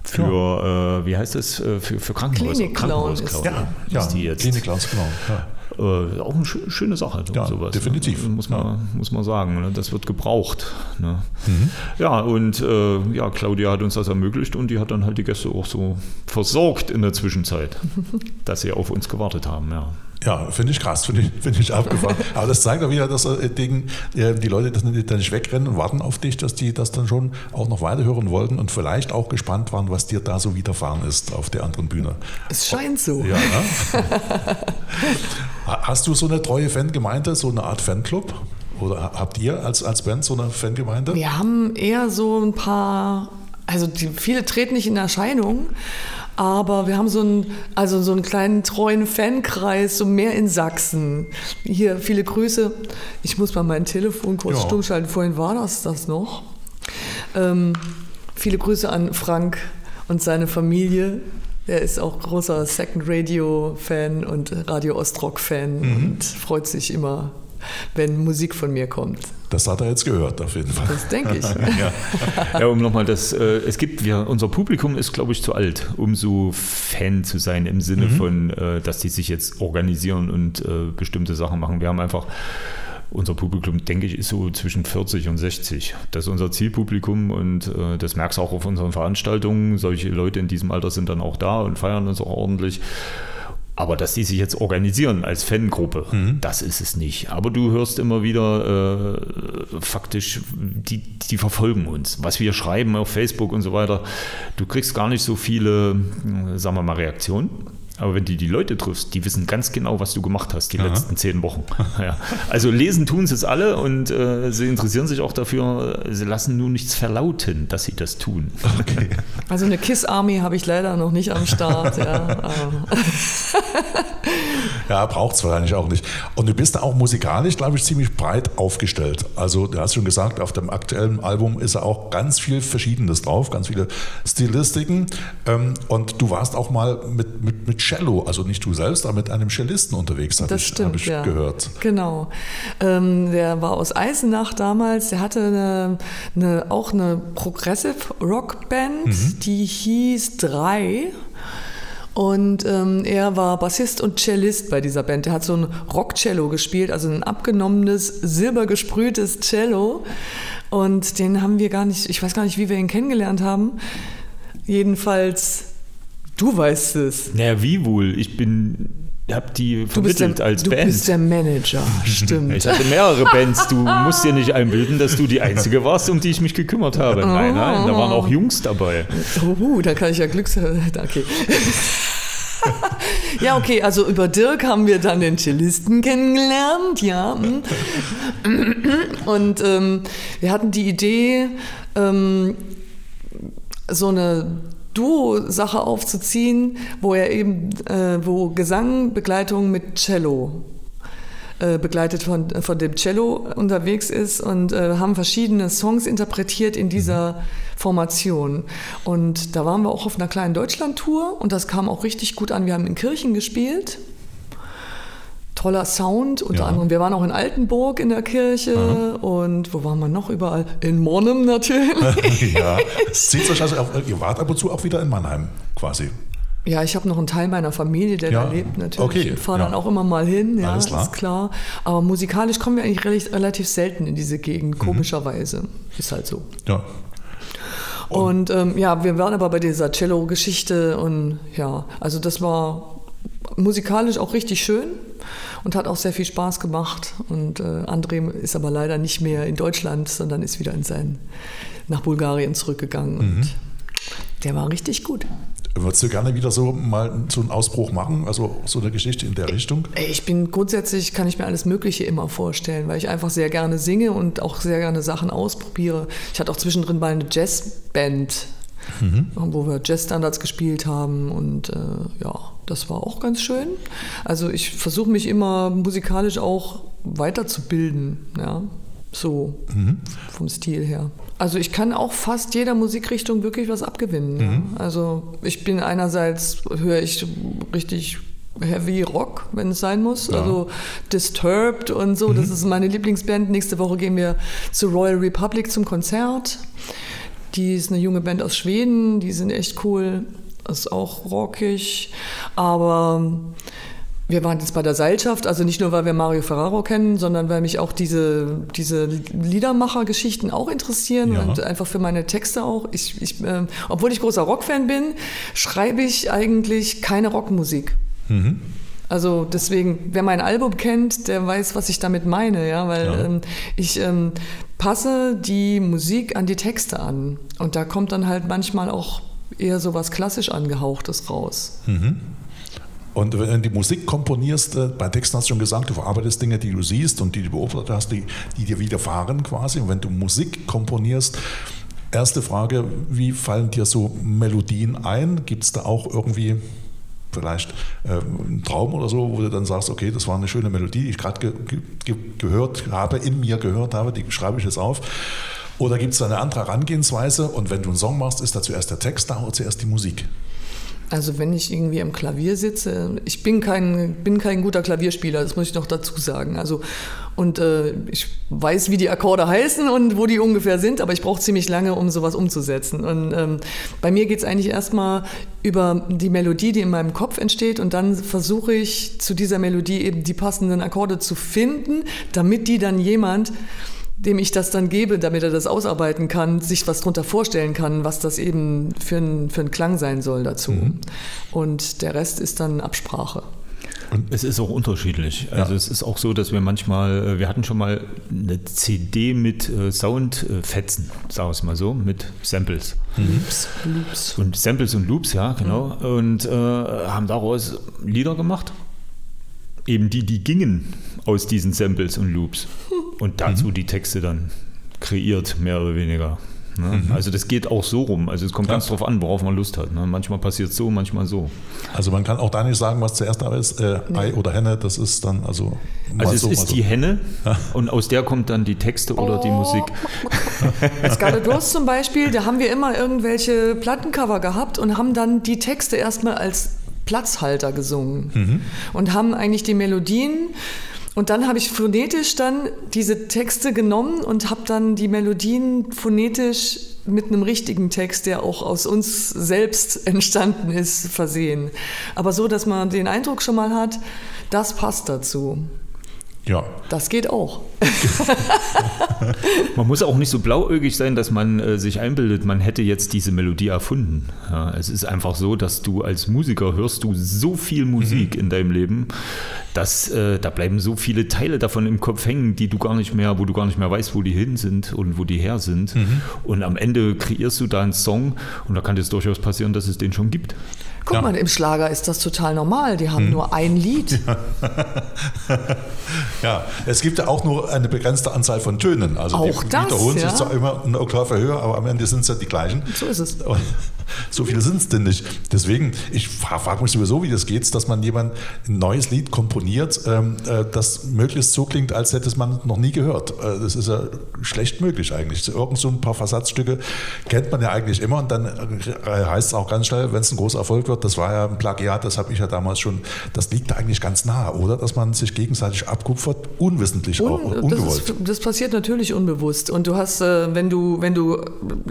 für, äh, wie heißt das, äh, für, für Krankenhäuser. Klinik-Clown ist- Krankenhaus-Clown, Ja, ja, ist die jetzt. Klinik-Clowns, genau. Ja. Äh, auch eine schö- schöne Sache, Ja, sowas. definitiv. Ne? Muss, man, muss man sagen. Ne? Das wird gebraucht. Ne? Mhm. Ja, und äh, ja, Claudia hat uns das ermöglicht und die hat dann halt die Gäste auch so versorgt in der Zwischenzeit, [LAUGHS] dass sie auf uns gewartet haben. Ja. Ja, finde ich krass, finde ich, finde ich abgefahren. [LAUGHS] Aber das zeigt auch wieder, dass äh, Ding, äh, die Leute das nicht, dann nicht wegrennen und warten auf dich, dass die das dann schon auch noch weiterhören wollten und vielleicht auch gespannt waren, was dir da so widerfahren ist auf der anderen Bühne. Es scheint so. Ja, ne? [LAUGHS] Ha- Hast du so eine treue Fangemeinde, so eine Art Fanclub? Oder ha- habt ihr als, als Band so eine Fangemeinde? Wir haben eher so ein paar, also die, viele treten nicht in Erscheinung, aber wir haben so einen, also so einen kleinen treuen Fankreis, so mehr in Sachsen. Hier viele Grüße. Ich muss mal mein Telefon kurz Ja. stumm schalten. Vorhin war das das noch. Ähm, viele Grüße an Frank und seine Familie. Er ist auch großer Second Radio Fan und Radio Ostrock Fan und freut sich immer, wenn Musik von mir kommt. Das hat er jetzt gehört, auf jeden Fall. Das denke ich. [LAUGHS] Ja. Ja, um nochmal das, äh, es gibt, wir, unser Publikum ist, glaube ich, zu alt, um so Fan zu sein im Sinne von, äh, dass die sich jetzt organisieren und äh, bestimmte Sachen machen. Wir haben einfach, unser Publikum, denke ich, ist so zwischen 40 und 60. Das ist unser Zielpublikum und äh, das merkst du auch auf unseren Veranstaltungen. Solche Leute in diesem Alter sind dann auch da und feiern uns auch ordentlich. Aber dass die sich jetzt organisieren als Fangruppe, das ist es nicht. Aber du hörst immer wieder äh, faktisch, die, die verfolgen uns. Was wir schreiben auf Facebook und so weiter, du kriegst gar nicht so viele, äh, sagen wir mal, Reaktionen. Aber wenn du die Leute triffst, die wissen ganz genau, was du gemacht hast die Aha. letzten zehn Wochen. [LAUGHS] ja. Also lesen tun sie es alle und äh, sie interessieren sich auch dafür. Sie lassen nur nichts verlauten, dass sie das tun. Okay. Also eine Kiss Army habe ich leider noch nicht am Start. ja. [LAUGHS] Ja, braucht es wahrscheinlich auch nicht. Und du bist da auch musikalisch, glaube ich, ziemlich breit aufgestellt. Also, du hast schon gesagt, auf dem aktuellen Album ist ja auch ganz viel Verschiedenes drauf, ganz viele Stilistiken. Ähm, Und du warst auch mal mit, mit, mit Cello, also nicht du selbst, aber mit einem Cellisten unterwegs, habe Das ich, stimmt, hab ich ja. gehört. Genau. Ähm, der war aus Eisenach damals. Der hatte eine, eine, auch eine Progressive Rock Band, Mhm. die hieß Drei. Und ähm, er war Bassist und Cellist bei dieser Band. Er hat so ein Rock-Cello gespielt, also ein abgenommenes, silbergesprühtes Cello. Und den haben wir gar nicht, ich weiß gar nicht, wie wir ihn kennengelernt haben. Jedenfalls, du weißt es. Naja, wie wohl? Ich bin, hab die Du vermittelt der, als du Band. bist der Manager, stimmt. Ich hatte mehrere Bands. Du [LAUGHS] musst dir nicht einbilden, dass du die einzige warst, um die ich mich gekümmert habe. Nein, nein, da waren auch Jungs dabei. Oh, da kann ich ja Glücks... [LAUGHS] Okay. [LAUGHS] ja, okay, also über Dirk haben wir dann den Cellisten kennengelernt, ja. Und ähm, wir hatten die Idee, ähm, so eine Duo-Sache aufzuziehen, wo er eben, äh, wo Gesang, Begleitung mit Cello äh, begleitet von, von dem Cello unterwegs ist und äh, haben verschiedene Songs interpretiert in dieser Formation. Und da waren wir auch auf einer kleinen Deutschland-Tour und das kam auch richtig gut an. Wir haben in Kirchen gespielt. Toller Sound, unter Ja. anderem. Wir waren auch in Altenburg in der Kirche und wo waren wir noch überall? In Monnem natürlich. [LAUGHS] ja, es zieht sich also ihr wart ab und zu auch wieder in Mannheim, quasi. Ja, ich habe noch einen Teil meiner Familie, der Ja, da lebt natürlich. okay, Ich fahre ja. dann auch immer mal hin, ja, Alles klar. ist klar. Aber musikalisch kommen wir eigentlich relativ, selten in diese Mhm. Gegend, komischerweise. Ist halt so. Ja. Und ähm, ja, wir waren aber bei dieser Cello-Geschichte und ja, also das war musikalisch auch richtig schön und hat auch sehr viel Spaß gemacht. Und äh, André ist aber leider nicht mehr in Deutschland, sondern ist wieder in sein, nach Bulgarien zurückgegangen. Und Mhm. der war richtig gut. Würdest du gerne wieder so mal so einen Ausbruch machen, also so eine Geschichte in der Richtung? Ich bin grundsätzlich, kann ich mir alles Mögliche immer vorstellen, weil ich einfach sehr gerne singe und auch sehr gerne Sachen ausprobiere. Ich hatte auch zwischendrin mal eine Jazzband mhm. wo wir Jazzstandards gespielt haben und äh, ja, das war auch ganz schön. Also ich versuche mich immer musikalisch auch weiterzubilden, ja, so mhm. vom Stil her. Also ich kann auch fast jeder Musikrichtung wirklich was abgewinnen. Mhm. Ja. Also ich bin einerseits, höre ich richtig Heavy Rock, wenn es sein muss. Ja. Also Disturbed und so. Mhm. Das ist meine Lieblingsband. Nächste Woche gehen wir zu Royal Republic zum Konzert. Die ist eine junge Band aus Schweden. Die sind echt cool. Ist auch rockig. Aber wir waren jetzt bei der Seilschaft, also nicht nur, weil wir Mario Ferraro kennen, sondern weil mich auch diese, diese Liedermacher-Geschichten auch interessieren ja. und einfach für meine Texte auch. Ich, ich, äh, obwohl ich großer Rockfan bin, schreibe ich eigentlich keine Rockmusik. Mhm. Also deswegen, wer mein Album kennt, der weiß, was ich damit meine, ja, weil ja. Ähm, ich ähm, passe die Musik an die Texte an und da kommt dann halt manchmal auch eher so was klassisch angehauchtes raus. Mhm. Und wenn du Musik komponierst, äh, bei Texten hast du schon gesagt, du verarbeitest Dinge, die du siehst und die du beobachtet hast, die, die dir widerfahren quasi. Und wenn du Musik komponierst, erste Frage, wie fallen dir so Melodien ein? Gibt es da auch irgendwie vielleicht äh, einen Traum oder so, wo du dann sagst, okay, das war eine schöne Melodie, die ich gerade ge ge gehört habe, in mir gehört habe, die schreibe ich jetzt auf. Oder gibt es eine andere Herangehensweise und wenn du einen Song machst, ist da zuerst der Text da oder zuerst die Musik? Also wenn ich irgendwie am Klavier sitze, ich bin kein, bin kein guter Klavierspieler, das muss ich noch dazu sagen. Also, und äh, ich weiß, wie die Akkorde heißen und wo die ungefähr sind, aber ich brauche ziemlich lange, um sowas umzusetzen. Und ähm, bei mir geht es eigentlich erstmal über die Melodie, die in meinem Kopf entsteht und dann versuche ich zu dieser Melodie eben die passenden Akkorde zu finden, damit die dann jemand dem ich das dann gebe, damit er das ausarbeiten kann, sich was darunter vorstellen kann, was das eben für ein, für ein Klang sein soll dazu. Mhm. Und der Rest ist dann Absprache. Und es ist auch unterschiedlich. Also ja. es ist auch so, dass wir manchmal, äh, wir hatten schon mal eine CD mit äh, Soundfetzen, sagen wir es mal so, mit Samples. Loops. Loops. Und Samples und Loops, ja, genau. Mhm. Und äh, haben daraus Lieder gemacht. Eben die, die gingen aus diesen Samples und Loops. [LAUGHS] Und dazu mhm. die Texte dann kreiert, mehr oder weniger. Ne? Mhm. Also das geht auch so rum. Also es kommt ja. ganz drauf an, worauf man Lust hat. Ne? Manchmal passiert es so, manchmal so. Also man kann auch da nicht sagen, was zuerst da ist, äh, nee. Ei oder Henne, das ist dann also. Also es so, ist so. die Henne und aus der kommt dann die Texte oder oh. die Musik. [LAUGHS] Scarlet Rose zum Beispiel, da haben wir immer irgendwelche Plattencover gehabt und haben dann die Texte erstmal als Platzhalter gesungen mhm. und haben eigentlich die Melodien und dann habe ich phonetisch dann diese Texte genommen und habe dann die Melodien phonetisch mit einem richtigen Text, der auch aus uns selbst [LAUGHS] entstanden ist, versehen. Aber so, dass man den Eindruck schon mal hat, das passt dazu. Ja. Das geht auch. [LAUGHS] man muss auch nicht so blauäugig sein, dass man äh, sich einbildet, man hätte jetzt diese Melodie erfunden. Ja, es ist einfach so, dass du als Musiker hörst du so viel Musik mhm. in deinem Leben, dass äh, da bleiben so viele Teile davon im Kopf hängen, die du gar nicht mehr, wo du gar nicht mehr weißt, wo die hin sind und wo die her sind. Mhm. Und am Ende kreierst du da einen Song und da kann es durchaus passieren, dass es den schon gibt. Guck ja. mal, im Schlager ist das total normal. Die haben hm. nur ein Lied. Ja. ja. es gibt ja auch nur eine begrenzte Anzahl von Tönen. Also auch die das, wiederholen sich zwar immer eine Oktave höher, aber am Ende sind es ja die gleichen. So ist es. So viele sind es denn nicht. Deswegen, ich frage mich sowieso, wie das geht, dass man jemand ein neues Lied komponiert, ähm, äh, das möglichst so klingt, als hätte es man noch nie gehört. Äh, das ist ja schlecht möglich eigentlich. Irgend so ein paar Versatzstücke kennt man ja eigentlich immer und dann äh, heißt es auch ganz schnell, wenn es ein großer Erfolg wird, das war ja ein Plagiat, das habe ich ja damals schon, das liegt da eigentlich ganz nah, oder? Dass man sich gegenseitig abkupfert, unwissentlich Un, auch, ungewollt. Das, ist, das, passiert natürlich unbewusst und du hast, wenn du, wenn du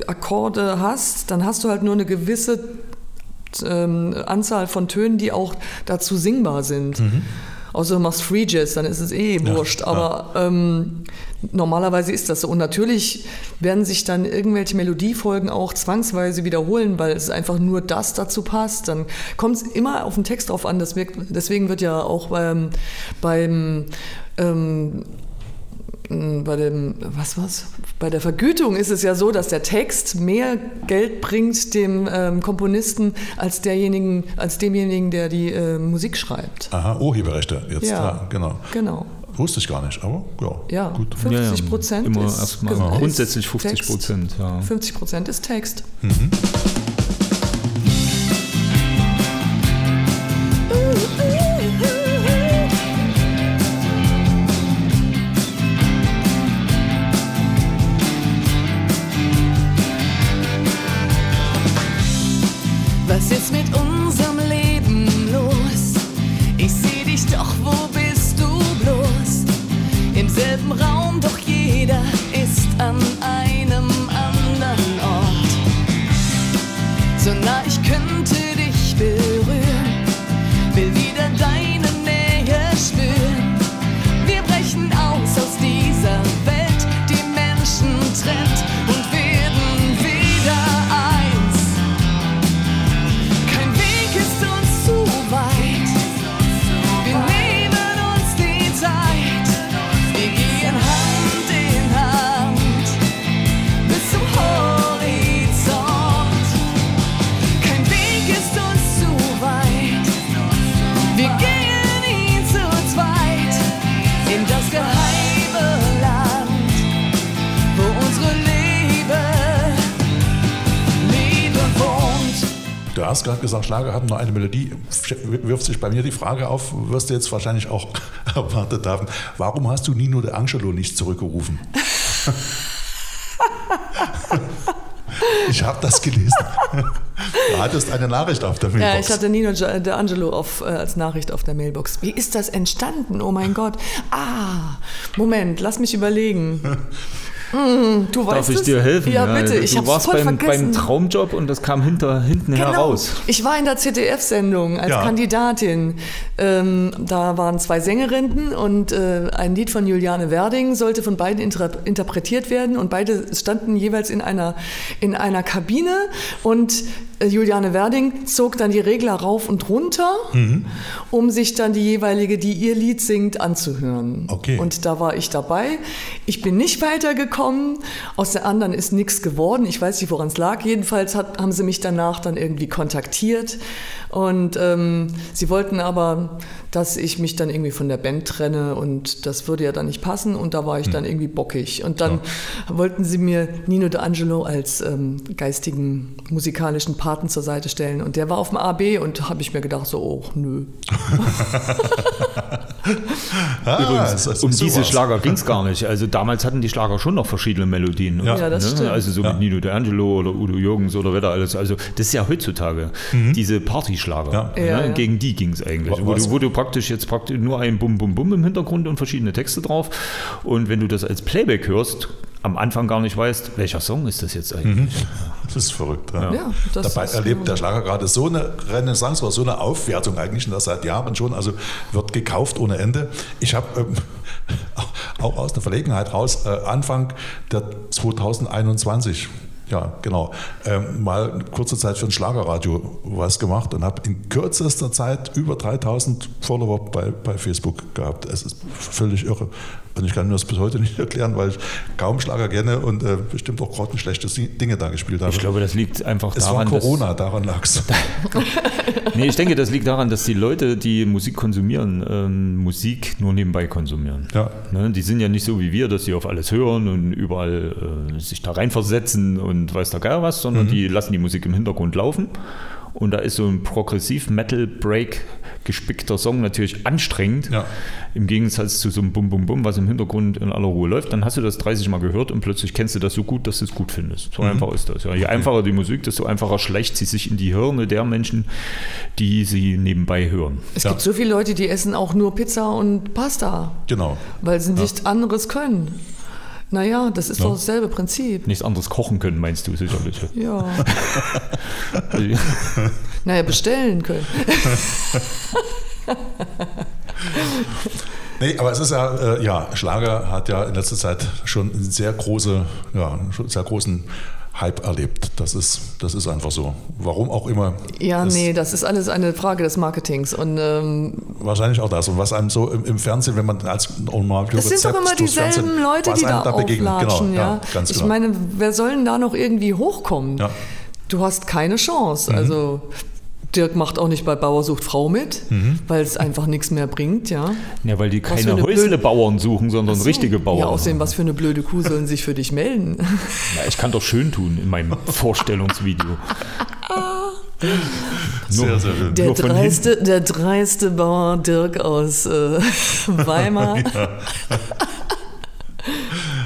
Akkorde hast, dann hast du halt nur eine gewisse ähm, Anzahl von Tönen, die auch dazu singbar sind. Mhm. Außer du machst Free Jazz, dann ist es eh ja, wurscht. Aber ja. ähm, normalerweise ist das so. Und natürlich werden sich dann irgendwelche Melodiefolgen auch zwangsweise wiederholen, weil es einfach nur das dazu passt. Dann kommt es immer auf den Text drauf an. Deswegen wird ja auch beim, beim ähm, bei dem, was was? Bei der Vergütung ist es ja so, dass der Text mehr Geld bringt dem ähm, Komponisten als derjenigen, als demjenigen, der die äh, Musik schreibt. Aha, Urheberrechte jetzt, ja, ja, genau. Genau. Wusste ich gar nicht, aber ja, ja gut. 50 Prozent ja, ja. Immer ist erstmal grundsätzlich 50 Prozent. Ja. 50 Prozent ist Text. Mhm. Hast gerade gesagt, Schlager hatten nur eine Melodie. Wirft sich bei mir die Frage auf, wirst du jetzt wahrscheinlich auch [LAUGHS] erwartet haben, warum hast du Nino de Angelo nicht zurückgerufen? [LAUGHS] ich habe das gelesen. [LAUGHS] Du hattest eine Nachricht auf der Ja, Mailbox. ich hatte Nino De Angelo auf, äh, als Nachricht auf der Mailbox. Wie ist das entstanden? Oh mein Gott. Ah, Moment, lass mich überlegen. Hm, du Darf weißt ich es? dir helfen? Ja, bitte. Ich du warst voll beim, vergessen. beim Traumjob und das kam hinter, hinten Genau. heraus. Ich war in der ZDF-Sendung als Ja. Kandidatin. Ähm, da waren zwei Sängerinnen und äh, ein Lied von Juliane Werding sollte von beiden inter interpretiert werden und beide standen jeweils in einer, in einer Kabine und äh, Juliane Werding zog dann die Regler rauf und runter, Mhm. um sich dann die jeweilige, die ihr Lied singt, anzuhören. Okay. Und da war ich dabei. Ich bin nicht weitergekommen. Aus der anderen ist nichts geworden. Ich weiß nicht, woran es lag. Jedenfalls hat, haben sie mich danach dann irgendwie kontaktiert. Und ähm, sie wollten aber, dass ich mich dann irgendwie von der Band trenne. Und das würde ja dann nicht passen. Und da war ich dann irgendwie bockig. Und dann wollten sie mir Nino D'Angelo als ähm, geistigen musikalischen Paten zur Seite stellen. Und der war auf dem AB. Und habe ich mir gedacht, so, oh, nö. [LAUGHS] Ah, Übrigens, um diese Schlager ging es gar nicht. Also damals hatten die Schlager schon noch verschiedene Melodien. Ja. Ja, das stimmt. Also so Ja. mit Nino D'Angelo oder Udo Jürgens oder wer da alles. Also das ist ja heutzutage diese Partyschlager. Ja. Ja, ne? ja. Gegen die ging es eigentlich. Wo Was- du, wo du praktisch jetzt praktisch nur ein Bum Bum Bum im Hintergrund und verschiedene Texte drauf. Und wenn du das als Playback hörst, am Anfang gar nicht weißt, welcher Song ist das jetzt eigentlich. Das ist verrückt. Ja. Ja, das Dabei ist erlebt genau. der Schlager gerade so eine Renaissance oder so eine Aufwertung eigentlich, und das seit Jahren schon. Also wird gekauft ohne Ende. Ich habe ähm, [LAUGHS] auch aus der Verlegenheit raus, äh, Anfang der 2021, ja genau, ähm, mal kurze Zeit für ein Schlagerradio was gemacht und habe in kürzester Zeit über 3000 Follower bei, bei Facebook gehabt. Es ist völlig irre. Und ich kann mir das bis heute nicht [LAUGHS] erklären, weil ich kaum Schlager kenne und äh, bestimmt auch grottenschlechte Dinge da gespielt habe. Ich glaube, das liegt einfach Es daran, war Corona, daran lag es. Dass, [LAUGHS] nee, ich denke, das liegt daran, dass die Leute, die Musik konsumieren, ähm, Musik nur nebenbei konsumieren. Ja. Ne, die sind ja nicht so wie wir, dass sie auf alles hören und überall äh, sich da reinversetzen und weiß der Geier was, Mhm. sondern die lassen die Musik im Hintergrund laufen. Und da ist so ein Progressiv-Metal-Break gespickter Song natürlich anstrengend. Ja. Im Gegensatz zu so einem Bum Bum Bum, was im Hintergrund in aller Ruhe läuft. Dann hast du das 30 Mal gehört und plötzlich kennst du das so gut, dass du es gut findest. So einfach ist das. Ja. Je einfacher die Musik, desto einfacher schleicht sie sich in die Hirne der Menschen, die sie nebenbei hören. Es Ja. gibt so viele Leute, die essen auch nur Pizza und Pasta, Genau. weil sie nichts anderes können. Naja, das ist Ja. doch dasselbe Prinzip. Nichts anderes kochen können, meinst du sicherlich. Ja. [LAUGHS] Naja, bestellen können. Nee, aber es ist ja, äh, ja, Schlager hat ja in letzter Zeit schon einen sehr, große, ja, schon sehr großen Hype erlebt. Das ist, das ist einfach so. Warum auch immer. Ja, ist nee, das ist alles eine Frage des Marketings. Und ähm, Wahrscheinlich auch das. Und was einem so im, im Fernsehen, wenn man als normal das sind doch immer dieselben Leute, die da auflatschen. Genau, ja. ja, ich genau. meine, wer soll denn da noch irgendwie hochkommen? Ja. Du hast keine Chance. Mhm. Also Dirk macht auch nicht bei Bauer sucht Frau mit, Mhm. weil es einfach nichts mehr bringt, ja. Ja, weil die keine Häuslebauern suchen, sondern So. richtige Bauern. Ja, außerdem, was für eine blöde Kuh sollen sich für dich melden? Ja, ich kann doch schön tun in meinem [LAUGHS] Vorstellungsvideo. Sehr, sehr schön. Der dreiste, der dreiste Bauer Dirk aus äh, [LAUGHS] Weimar.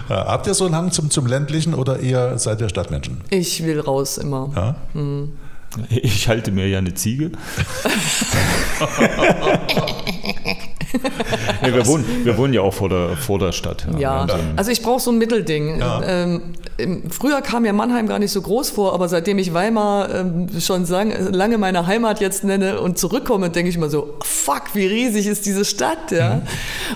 Ja, habt ihr so einen Hang zum, zum ländlichen oder eher seid ihr Stadtmenschen? Ich will raus immer. Ja? Ich halte mir ja eine Ziege. [LAUGHS] [LAUGHS] ja, wir, wohnen, wir wohnen ja auch vor der, vor der Stadt. Ja, Und, ähm, also ich brauche so ein Mittelding. Ja. Ähm, früher kam mir Mannheim gar nicht so groß vor, aber seitdem ich Weimar ähm, schon sang, lange meine Heimat jetzt nenne und zurückkomme, denke ich mal so, fuck, wie riesig ist diese Stadt, ja. Mhm.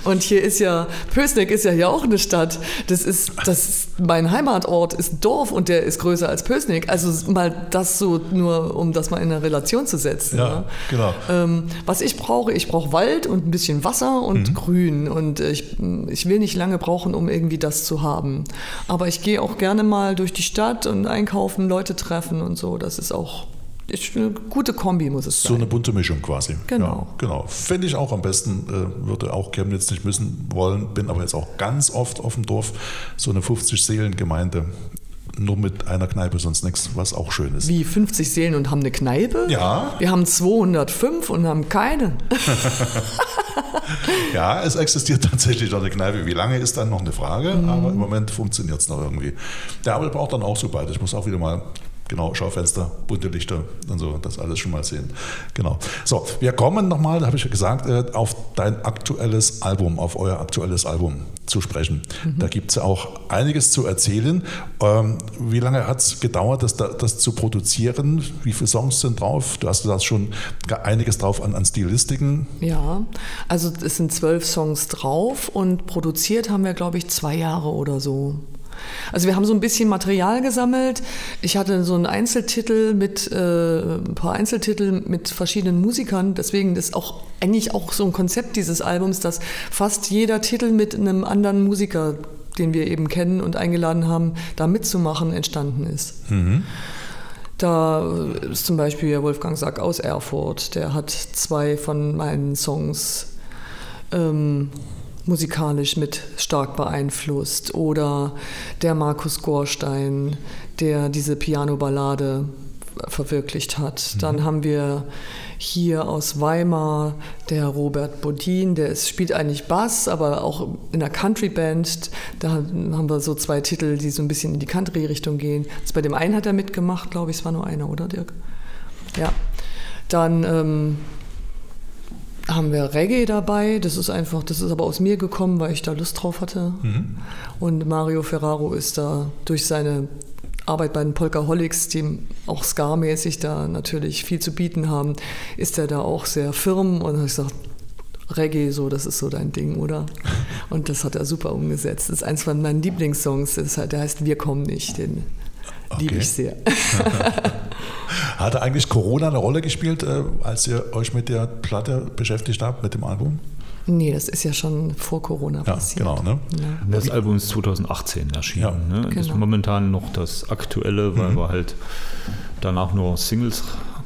Und hier ist ja, Pößneck ist ja hier auch eine Stadt. Das ist, das ist, mein Heimatort ist ein Dorf und der ist größer als Pößneck. Also mal das so nur, um das mal in eine Relation zu setzen. Ja, genau. Ähm, was ich brauche, ich brauche Wald und ein bisschen Wasser und Mhm. Grün. Und äh, ich, ich will nicht lange brauchen, um irgendwie das zu haben. Aber ich gehe auch gerne mal durch die Stadt und einkaufen, Leute treffen und so. Das ist auch ist eine gute Kombi, muss es So sein. eine bunte Mischung quasi. Genau. Ja, genau. Finde ich auch am besten. Äh, würde auch Chemnitz nicht müssen wollen. Bin aber jetzt auch ganz oft auf dem Dorf. So eine 50-Seelen-Gemeinde. Nur mit einer Kneipe, sonst nichts, was auch schön ist. Wie 50 Seelen und haben eine Kneipe? Ja. Wir haben 205 und haben keine. [LAUGHS] Ja, es existiert tatsächlich noch eine Kneipe. Wie lange ist dann noch eine Frage, Mhm. aber im Moment funktioniert es noch irgendwie. Der Arbeit braucht dann auch so bald. Ich muss auch wieder mal, genau, Schaufenster, bunte Lichter und so, das alles schon mal sehen. Genau. So, wir kommen nochmal, da habe ich ja gesagt, äh, auf dein aktuelles Album, auf euer aktuelles Album zu sprechen. Mhm. Da gibt es ja auch einiges zu erzählen. Ähm, wie lange hat es gedauert, das, da- das zu produzieren? Wie viele Songs sind drauf? Du hast da schon einiges drauf an, an Stilistiken. Ja, also es sind zwölf Songs drauf und produziert haben wir, glaube ich, zwei Jahre oder so. Also wir haben so ein bisschen Material gesammelt. Ich hatte so einen Einzeltitel mit äh, ein paar Einzeltitel mit verschiedenen Musikern. Deswegen ist auch eigentlich auch so ein Konzept dieses Albums, dass fast jeder Titel mit einem anderen Musiker, den wir eben kennen und eingeladen haben, da mitzumachen, entstanden ist. Da ist zum Beispiel Wolfgang Sack aus Erfurt, der hat zwei von meinen Songs ähm, musikalisch mit stark beeinflusst. Oder der Markus Gorstein, der diese Piano-Ballade verwirklicht hat. Dann haben wir hier aus Weimar der Robert Bodin, der ist, spielt eigentlich Bass, aber auch in der Country-Band. Da haben wir so zwei Titel, die so ein bisschen in die Country-Richtung gehen. Also bei dem einen hat er mitgemacht, glaube ich, es war nur einer, oder Dirk? Ja. Dann ähm, haben wir Reggae dabei. Das ist einfach, das ist aber aus mir gekommen, weil ich da Lust drauf hatte. Und Mario Ferraro ist da durch seine Arbeit bei den Polkaholics, die auch Ska-mäßig da natürlich viel zu bieten haben, ist er da auch sehr firm und hat gesagt, Reggae, so, das ist so dein Ding, oder? [LAUGHS] Und das hat er super umgesetzt. Das ist eins von meinen Lieblingssongs, das halt, der heißt Wir kommen nicht, den liebe Okay. ich sehr. [LAUGHS] Hatte eigentlich Corona eine Rolle gespielt, äh, als ihr euch mit der Platte beschäftigt habt, mit dem Album? Nee, das ist ja schon vor Corona Ja, passiert. genau. Ne? Ja. Das Album ist 2018 erschienen. Ja. Ne? Das ist Genau. momentan noch das Aktuelle, weil wir halt danach nur Singles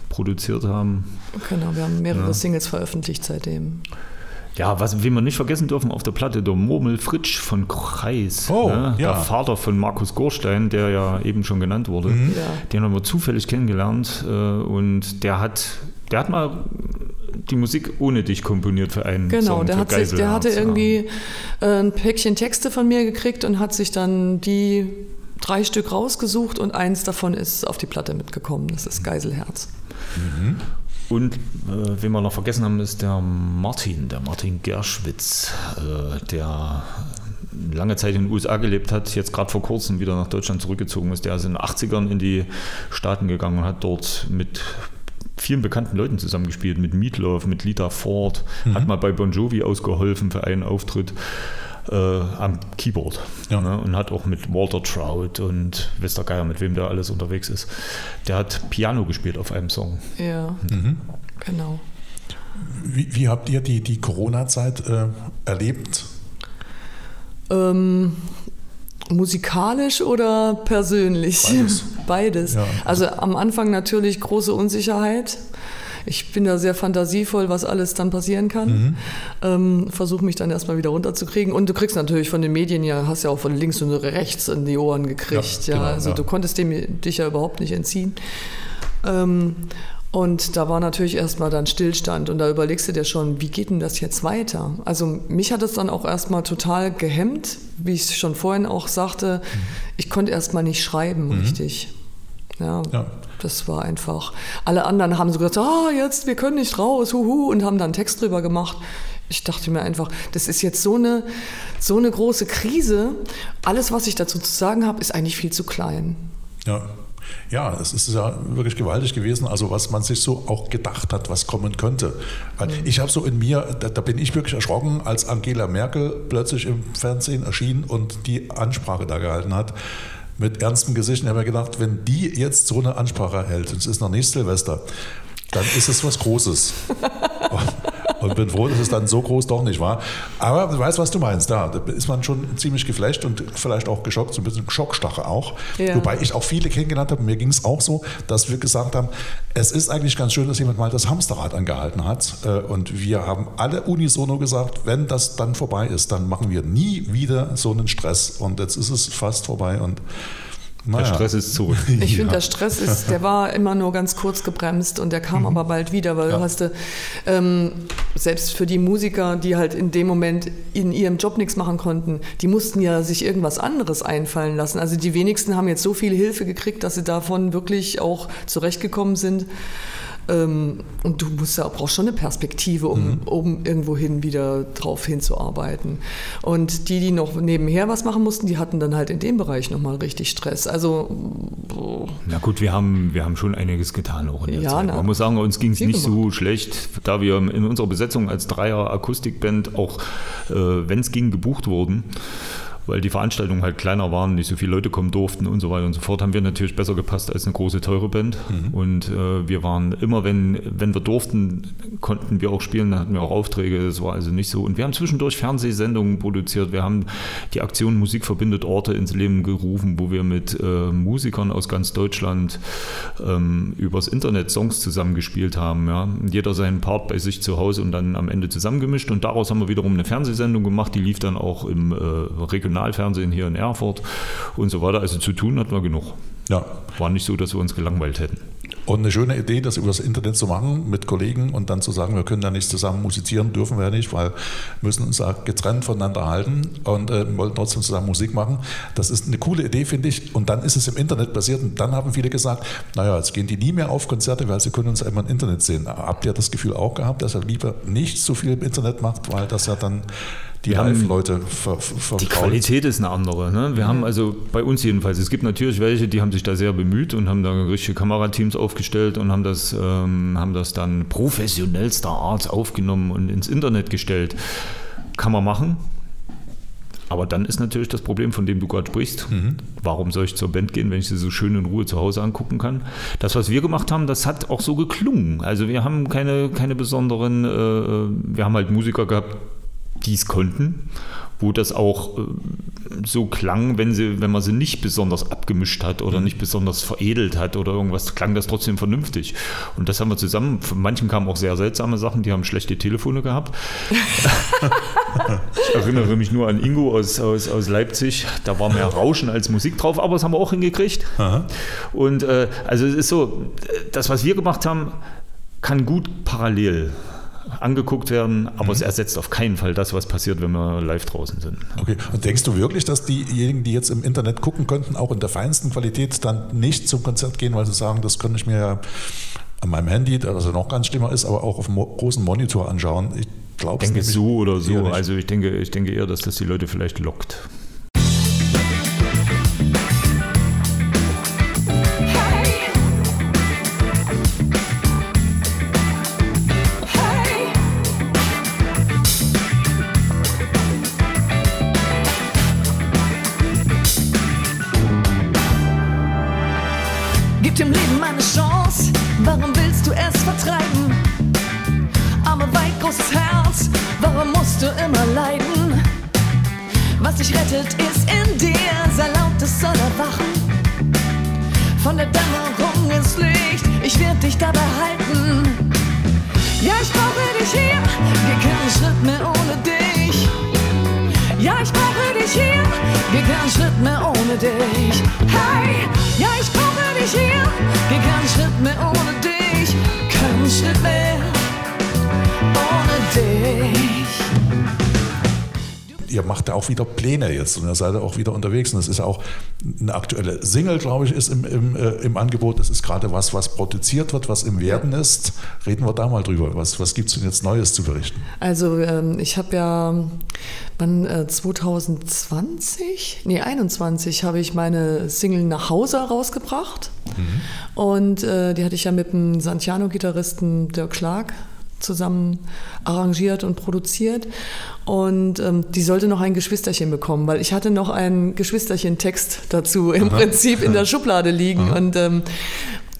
produziert haben. Genau, wir haben mehrere Singles veröffentlicht seitdem. Ja, was wir nicht vergessen dürfen auf der Platte, der Murmel Fritsch von Kreis. Oh, ne? ja. Der Vater von Markus Gorstein, der ja eben schon genannt wurde. Ja. Den haben wir zufällig kennengelernt äh, und der hat, der hat mal die Musik ohne dich komponiert für einen Genau, Song der, für hat sich, der hatte ja. irgendwie äh, ein Päckchen Texte von mir gekriegt und hat sich dann die drei Stück rausgesucht und eins davon ist auf die Platte mitgekommen. Das ist Geiselherz. Und äh, wen wir noch vergessen haben, ist der Martin, der Martin Gerschwitz, äh, der lange Zeit in den USA gelebt hat, jetzt gerade vor kurzem wieder nach Deutschland zurückgezogen ist. Der ist in den 80ern in die Staaten gegangen und hat dort mit vielen bekannten Leuten zusammengespielt, mit Meatloaf, mit Lita Ford, hat mal bei Bon Jovi ausgeholfen für einen Auftritt äh, am Keyboard Ja. ne, und hat auch mit Walter Trout und Wester Geier, mit wem der alles unterwegs ist. Der hat Piano gespielt auf einem Song. Ja, genau. Wie, wie habt ihr die, die Corona-Zeit äh, erlebt? Ähm, musikalisch oder persönlich? Beides. [LAUGHS] Beides. Ja. Also am Anfang natürlich große Unsicherheit. Ich bin da sehr fantasievoll, was alles dann passieren kann. Mhm. Ähm, Versuche mich dann erstmal wieder runterzukriegen. Und du kriegst natürlich von den Medien ja, hast ja auch von links und rechts in die Ohren gekriegt. Ja, Ja, genau, also ja. du konntest dem, dich ja überhaupt nicht entziehen. Ähm, und da war natürlich erstmal dann Stillstand und da überlegst du dir schon, wie geht denn das jetzt weiter? Also mich hat es dann auch erstmal total gehemmt, wie ich schon vorhin auch sagte, ich konnte erstmal nicht schreiben richtig. Ja, ja, das war einfach. Alle anderen haben so gesagt, ah, jetzt, wir können nicht raus, huhu, und haben dann einen Text drüber gemacht. Ich dachte mir einfach, das ist jetzt so eine, so eine große Krise. Alles, was ich dazu zu sagen habe, ist eigentlich viel zu klein. Ja. Ja, es ist ja wirklich gewaltig gewesen, also was man sich so auch gedacht hat, was kommen könnte. Weil mhm. ich habe so in mir, da, da, bin ich wirklich erschrocken, als Angela Merkel plötzlich im Fernsehen erschien und die Ansprache da gehalten hat mit ernstem Gesicht. Ich habe mir gedacht, wenn die jetzt so eine Ansprache hält, und es ist noch nicht Silvester, dann ist es was Großes. [LAUGHS] und bin froh, dass es dann so groß doch nicht war. Aber du weißt, was du meinst. Da ist man schon ziemlich geflecht und vielleicht auch geschockt, so ein bisschen Schockstache auch. Ja. Wobei ich auch viele kennengelernt habe. Mir ging es auch so, dass wir gesagt haben, es ist eigentlich ganz schön, dass jemand mal das Hamsterrad angehalten hat. Äh, und wir haben alle unisono gesagt, wenn das dann vorbei ist, dann machen wir nie wieder so einen Stress. Und jetzt ist es fast vorbei und naja. Der Stress ist zurück. [LAUGHS] Ich finde, der Stress ist, der war immer nur ganz kurz gebremst und der kam mhm. aber bald wieder, weil ja. du hast, ähm, selbst für die Musiker, die halt in dem Moment in ihrem Job nichts machen konnten, die mussten ja sich irgendwas anderes einfallen lassen. Also die wenigsten haben jetzt so viel Hilfe gekriegt, dass sie davon wirklich auch zurechtgekommen sind. Ähm, und du musst ja, brauchst schon eine Perspektive, um, mhm. um irgendwohin wieder drauf hinzuarbeiten. Und die, die noch nebenher was machen mussten, die hatten dann halt in dem Bereich nochmal richtig Stress. Also. Na gut, wir haben, wir haben schon einiges getan auch in der ja, Zeit. Man muss sagen, uns ging es nicht gemacht. so schlecht, da wir in unserer Besetzung als Dreier-Akustikband auch, äh, wenn es ging, gebucht wurden weil die Veranstaltungen halt kleiner waren, nicht so viele Leute kommen durften und so weiter und so fort, haben wir natürlich besser gepasst als eine große, teure Band. Mhm. Und äh, wir waren immer, wenn, wenn wir durften, konnten wir auch spielen, dann hatten wir auch Aufträge, das war also nicht so. Und wir haben zwischendurch Fernsehsendungen produziert, wir haben die Aktion Musik verbindet Orte ins Leben gerufen, wo wir mit äh, Musikern aus ganz Deutschland ähm, übers Internet Songs zusammengespielt haben. Ja. Jeder seinen Part bei sich zu Hause und dann am Ende zusammengemischt und daraus haben wir wiederum eine Fernsehsendung gemacht, die lief dann auch im äh, regionalen Regionalfernsehen hier in Erfurt und so weiter. Also zu tun hatten wir genug. Ja. War nicht so, dass wir uns gelangweilt hätten. Und eine schöne Idee, das über das Internet zu machen mit Kollegen und dann zu sagen, wir können da nicht zusammen musizieren, dürfen wir ja nicht, weil wir müssen uns da getrennt voneinander halten und äh, wollen trotzdem zusammen Musik machen. Das ist eine coole Idee, finde ich. Und dann ist es im Internet passiert und dann haben viele gesagt, naja, jetzt gehen die nie mehr auf Konzerte, weil sie können uns einmal im Internet sehen. Habt ihr das Gefühl auch gehabt, dass er lieber nicht so viel im Internet macht, weil das ja dann die Live-Leute ver Die Qualität ist eine andere. Ne? Wir mhm. haben also bei uns jedenfalls, es gibt natürlich welche, die haben sich da sehr bemüht und haben da richtige Kamerateams aufgestellt und haben das, ähm, haben das dann professionellster Art aufgenommen und ins Internet gestellt. Kann man machen. Aber dann ist natürlich das Problem, von dem du gerade sprichst. Mhm. Warum soll ich zur Band gehen, wenn ich sie so schön in Ruhe zu Hause angucken kann? Das, was wir gemacht haben, das hat auch so geklungen. Also wir haben keine, keine besonderen, äh, wir haben halt Musiker gehabt, dies konnten, wo das auch äh, so klang, wenn, sie, wenn man sie nicht besonders abgemischt hat oder mhm. nicht besonders veredelt hat oder irgendwas, klang das trotzdem vernünftig. Und das haben wir zusammen, von manchen kamen auch sehr seltsame Sachen, die haben schlechte Telefone gehabt. [LAUGHS] ich erinnere mich nur an Ingo aus, aus, aus Leipzig, da war mehr Rauschen als Musik drauf, aber das haben wir auch hingekriegt. Aha. Und äh, also es ist so, das, was wir gemacht haben, kann gut parallel angeguckt werden, aber mhm. es ersetzt auf keinen Fall das, was passiert, wenn wir live draußen sind. Okay, und denkst du wirklich, dass diejenigen, die jetzt im Internet gucken könnten, auch in der feinsten Qualität dann nicht zum Konzert gehen, weil sie sagen, das könnte ich mir ja an meinem Handy, das also noch ganz schlimmer ist, aber auch auf dem großen Monitor anschauen? Ich glaube denke so oder so. Also ich denke, ich denke eher, dass das die Leute vielleicht lockt. dich rettet, ist in dir. sein lautes soll erwachen. Von der Dämmerung ins Licht, ich werd dich dabei halten. Ja, ich brauche dich hier, wir können Schritt mehr ohne dich. Ja, ich brauche dich hier, wir können Schritt mehr ohne dich. Hey, ja, ich brauche dich hier, wir können Schritt mehr ohne dich. Kein Schritt mehr ohne dich ihr macht da auch wieder Pläne jetzt und ihr seid auch wieder unterwegs. Und es ist auch eine aktuelle Single, glaube ich, ist im, im, äh, im Angebot. Das ist gerade was, was produziert wird, was im Werden ist. Reden wir da mal drüber. Was, was gibt es denn jetzt Neues zu berichten? Also ähm, ich habe ja wann, äh, 2020, nee 21 habe ich meine Single nach Hause rausgebracht. Mhm. Und äh, die hatte ich ja mit dem Santiano-Gitarristen Dirk Schlag zusammen arrangiert und produziert. Und ähm, die sollte noch ein Geschwisterchen bekommen, weil ich hatte noch einen Geschwisterchen-Text dazu im Aha. Prinzip in der [LAUGHS] Schublade liegen. Aha. Und ähm,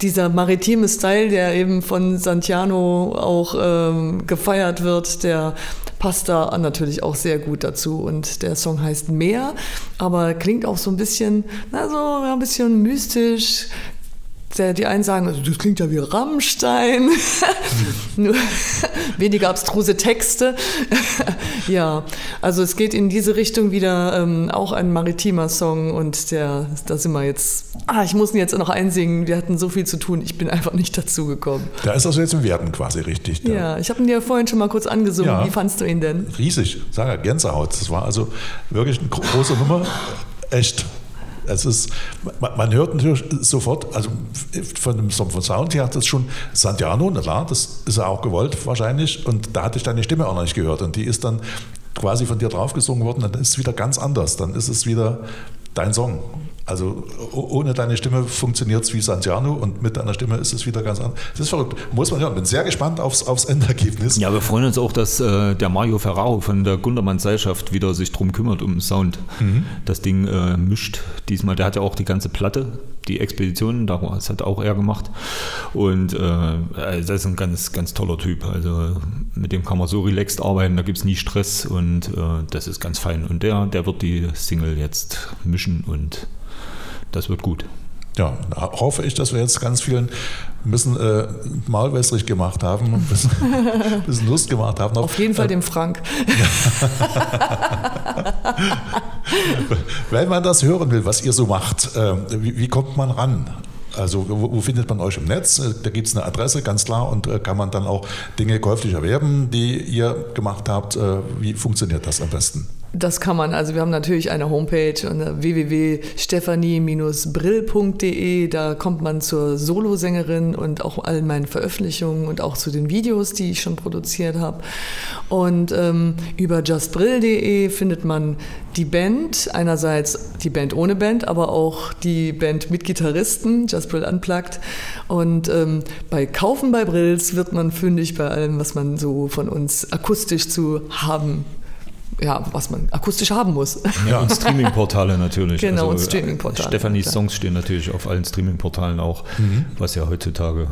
dieser maritime Style, der eben von Santiano auch ähm, gefeiert wird, der passt da natürlich auch sehr gut dazu. Und der Song heißt Meer, aber klingt auch so ein bisschen, na so ein bisschen mystisch, die einen sagen, also das klingt ja wie Rammstein, [LAUGHS] nur weniger abstruse Texte. [LAUGHS] ja, also es geht in diese Richtung wieder ähm, auch ein maritimer Song und der, da sind wir jetzt, ah, ich muss ihn jetzt noch einsingen, wir hatten so viel zu tun, ich bin einfach nicht dazu gekommen. Da ist also jetzt im Werden quasi richtig. Da. Ja, ich habe ihn dir vorhin schon mal kurz angesungen, ja, wie fandst du ihn denn? Riesig, sag ja, Gänsehaut, das war also wirklich eine große Nummer, echt es ist, man, hört natürlich sofort, also von dem vom Sound her hat das schon Santiano, na klar, das ist ja auch gewollt wahrscheinlich. Und da hatte ich deine Stimme auch noch nicht gehört. Und die ist dann quasi von dir draufgesungen worden, dann ist es wieder ganz anders. Dann ist es wieder dein Song. Also ohne deine Stimme funktioniert es wie Santiano und mit deiner Stimme ist es wieder ganz anders. Das ist verrückt. Muss man hören. Bin sehr gespannt aufs, aufs Endergebnis. Ja, wir freuen uns auch, dass äh, der Mario Ferraro von der Gundermann Seilschaft wieder sich drum kümmert um den Sound. Mhm. Das Ding äh, mischt diesmal. Der hat ja auch die ganze Platte, die Expeditionen, das hat auch er gemacht. Und äh, das ist ein ganz, ganz toller Typ. Also mit dem kann man so relaxed arbeiten, da gibt es nie Stress und äh, das ist ganz fein. Und der, der wird die Single jetzt mischen und das wird gut. Ja, hoffe ich, dass wir jetzt ganz vielen ein bisschen äh, maulwässrig gemacht haben, ein bisschen, [LAUGHS] ein bisschen Lust gemacht haben. Auf jeden Fall äh, dem Frank. [LAUGHS] Wenn man das hören will, was ihr so macht, äh, wie, wie, kommt man ran? Also wo, wo, findet man euch im Netz? Äh, da gibt es eine Adresse, ganz klar, und äh, kann man dann auch Dinge käuflich erwerben, die ihr gemacht habt. Äh, wie funktioniert das am besten? Das kann man. Also wir haben natürlich eine Homepage www.stephanie-brill.de. Da kommt man zur Solosängerin und auch allen meinen Veröffentlichungen und auch zu den Videos, die ich schon produziert habe. Und ähm, über justbrill.de findet man die Band, einerseits die Band ohne Band, aber auch die Band mit Gitarristen, Just Brill Unplugged. Und ähm, bei Kaufen bei Brills wird man fündig bei allem, was man so von uns akustisch zu haben ja, was man akustisch haben muss. Ja, und Streaming-Portale [LAUGHS] natürlich. Genau, also, und Streaming-Portale. Stephanies Songs stehen natürlich auf allen Streaming-Portalen auch, mhm. was ja heutzutage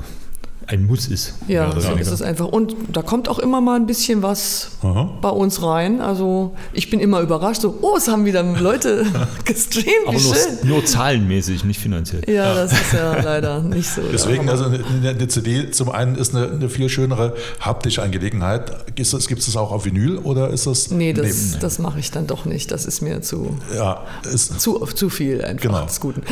ein Muss ist. Ja, so ist es einfach. Und da kommt auch immer mal ein bisschen was Aha. bei uns rein. Also ich bin immer überrascht, so, oh, es haben wieder Leute [LAUGHS] gestreamt. Aber nur, nur, zahlenmäßig, nicht finanziell. Ja, ja, das ist ja leider [LAUGHS] nicht so. Deswegen, also eine, eine, CD zum einen ist eine, eine, viel schönere haptische Angelegenheit. Gibt es, gibt es das auch auf Vinyl oder ist das? Nee, das, das mache ich dann doch nicht. Das ist mir zu, ja, ist, zu, zu viel einfach genau. des Guten.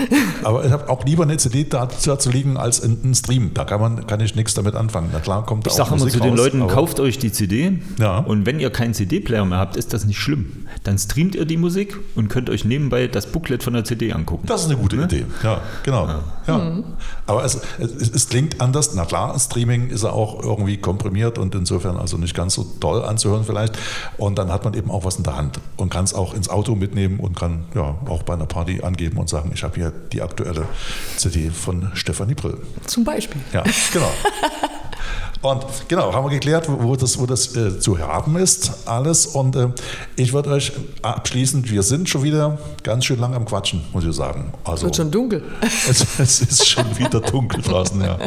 Aber ich habe auch lieber eine CD dazu liegen als ein Stream. Da kann man, kann ich nichts damit anfangen. Na klar, kommt Ich sage immer zu den Leuten, kauft euch die CD ja. und wenn ihr keinen CD-Player mehr habt, ist das nicht schlimm. Dann streamt ihr die Musik und könnt euch nebenbei das Booklet von der CD angucken. Das ist eine gute ne? Idee, ja, genau. Ja. ja. Mhm. Aber es, es, es, klingt anders. Na klar, Streaming ist ja auch irgendwie komprimiert und insofern also nicht ganz so toll anzuhören vielleicht. Und dann hat man eben auch was in der Hand und kann es auch ins Auto mitnehmen und kann ja auch bei einer Party angeben und sagen, ich habe hier die aktuelle CD von Stefanie Brill. Zum Beispiel. Ja, genau. [LAUGHS] Und genau, haben wir geklärt, wo das, wo das äh, zu haben ist, alles. Und äh, ich würde euch abschließend, wir sind schon wieder ganz schön lang am Quatschen, muss ich sagen. Also, es wird schon dunkel. [LAUGHS] Es, es ist schon wieder dunkel draußen, ja.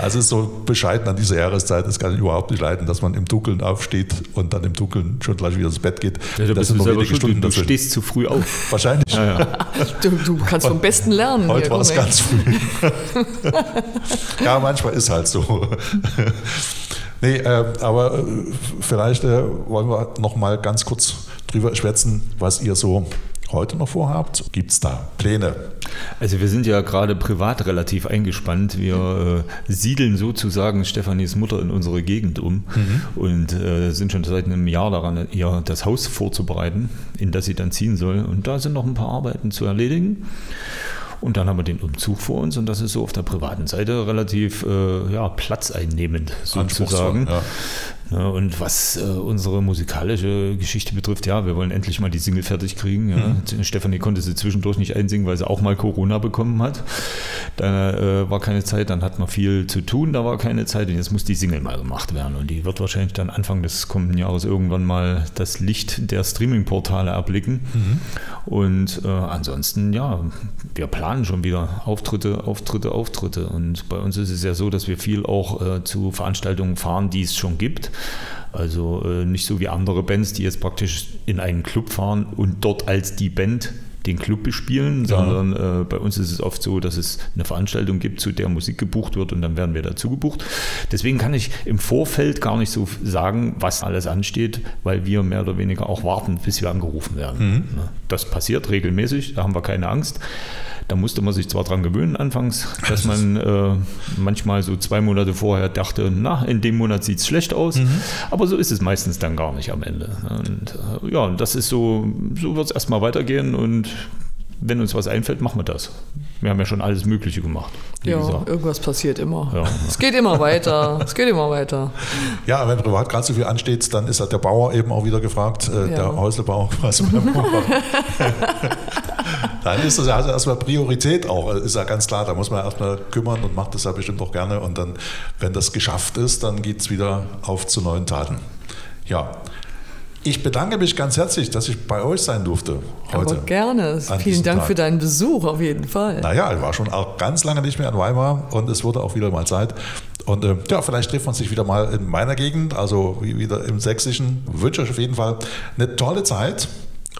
Also es ist so bescheiden an dieser Jahreszeit, das kann ich überhaupt nicht leiden, dass man im Dunkeln aufsteht und dann im Dunkeln schon gleich wieder ins Bett geht. Ja, das sind nur wenige Stunden Du dazwischen. stehst zu früh auf. Wahrscheinlich. Ja, ja. Du, du, kannst vom Besten lernen. Heute war es ganz früh. [LAUGHS] ja, manchmal ist halt so. [LAUGHS] nee, äh, aber äh, vielleicht äh, wollen wir noch mal ganz kurz drüber schwätzen, was ihr so heute noch vorhabt? Gibt es da Pläne? Also wir sind ja gerade privat relativ eingespannt. Wir äh, siedeln sozusagen Stefanis Mutter in unsere Gegend um mhm. und äh, sind schon seit einem Jahr daran, ihr das Haus vorzubereiten, in das sie dann ziehen soll. Und da sind noch ein paar Arbeiten zu erledigen. Und dann haben wir den Umzug vor uns und das ist so auf der privaten Seite relativ äh, ja, platzeinnehmend sozusagen. Ja. Ja, und was äh, unsere musikalische Geschichte betrifft, ja, wir wollen endlich mal die Single fertig kriegen. Ja. Mhm. Stefanie konnte sie zwischendurch nicht einsingen, weil sie auch mal Corona bekommen hat. Da äh, war keine Zeit, dann hat man viel zu tun, da war keine Zeit und jetzt muss die Single mal gemacht werden. Und die wird wahrscheinlich dann Anfang des kommenden Jahres irgendwann mal das Licht der Streaming-Portale erblicken. Mhm. Und äh, ansonsten, ja, wir planen schon wieder Auftritte, Auftritte, Auftritte. Und bei uns ist es ja so, dass wir viel auch äh, zu Veranstaltungen fahren, die es schon gibt. Also äh, nicht so wie andere Bands, die jetzt praktisch in einen Club fahren und dort als die Band den Club bespielen, ja. sondern äh, bei uns ist es oft so, dass es eine Veranstaltung gibt, zu der Musik gebucht wird und dann werden wir dazu gebucht. Deswegen kann ich im Vorfeld gar nicht so sagen, was alles ansteht, weil wir mehr oder weniger auch warten, bis wir angerufen werden. Mhm. Das passiert regelmäßig, da haben wir keine Angst. Da musste man sich zwar dran gewöhnen anfangs, dass man äh, manchmal so zwei Monate vorher dachte, na, in dem Monat sieht es schlecht aus, mhm. aber so ist es meistens dann gar nicht am Ende. Und äh, ja, das ist so, so wird es erstmal weitergehen und wenn uns was einfällt, machen wir das. Wir haben ja schon alles Mögliche gemacht. Ja, gesagt. irgendwas passiert immer. Ja. Es geht immer weiter. Es geht immer weiter. Ja, wenn privat gerade so viel ansteht, dann ist halt der Bauer eben auch wieder gefragt, äh, ja. der Häuslebauer quasi. [LAUGHS] dann ist das ja also erstmal Priorität auch, ist ja ganz klar. Da muss man erstmal kümmern und macht das ja bestimmt auch gerne. Und dann, wenn das geschafft ist, dann geht es wieder auf zu neuen Taten. Ja, ich bedanke mich ganz herzlich, dass ich bei euch sein durfte heute. Aber gerne. Vielen Dank Tag. für deinen Besuch auf jeden Fall. Naja, ich war schon auch ganz lange nicht mehr in Weimar und es wurde auch wieder mal Zeit. Und äh, ja, vielleicht trifft man sich wieder mal in meiner Gegend, also wieder im Sächsischen. Ich wünsche euch auf jeden Fall eine tolle Zeit.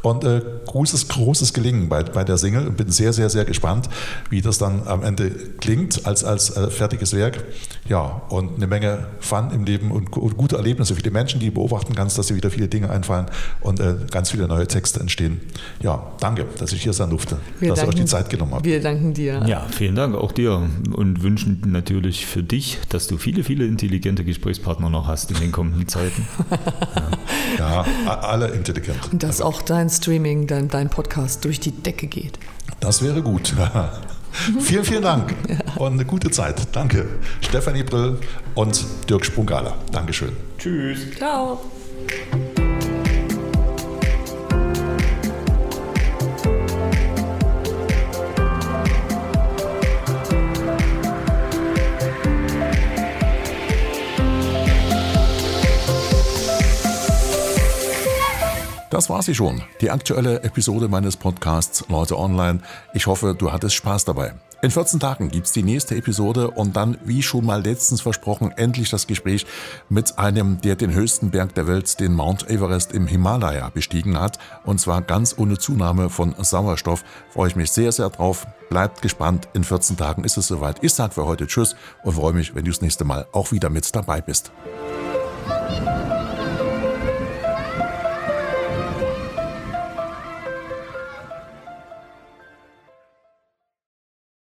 Und äh, großes, großes Gelingen bei, bei der Single. Bin sehr, sehr, sehr gespannt, wie das dann am Ende klingt als, als äh, fertiges Werk. Ja, und eine Menge Fun im Leben und, und, gute Erlebnisse. Viele Menschen, die beobachten kannst, dass sie wieder viele Dinge einfallen und äh, ganz viele neue Texte entstehen. Ja, danke, dass ich hier sein durfte, wir dass danken, ihr euch die Zeit genommen habt. Wir danken dir. Ja, vielen Dank auch dir und wünschen natürlich für dich, dass du viele, viele intelligente Gesprächspartner noch hast in den kommenden Zeiten. [LAUGHS] ja. ja, alle intelligent. Und dass auch dein Streaming, dein, dein Podcast durch die Decke geht. Das wäre gut. [LAUGHS] vielen, vielen Dank ja. und eine gute Zeit. Danke. Stefanie Brill und Dirk Sprunggaler. Dankeschön. Tschüss. Ciao. Das war sie schon, die aktuelle Episode meines Podcasts Leute Online. Ich hoffe, du hattest Spaß dabei. In 14 Tagen gibt's die nächste Episode und dann, wie schon mal letztens versprochen, endlich das Gespräch mit einem, der den höchsten Berg der Welt, den Mount Everest im Himalaya, bestiegen hat. Und zwar ganz ohne Zunahme von Sauerstoff. Freue ich mich sehr, sehr drauf. Bleibt gespannt. In 14 Tagen ist es soweit. Ich sage für heute Tschüss und freue mich, wenn du das nächste Mal auch wieder mit dabei bist.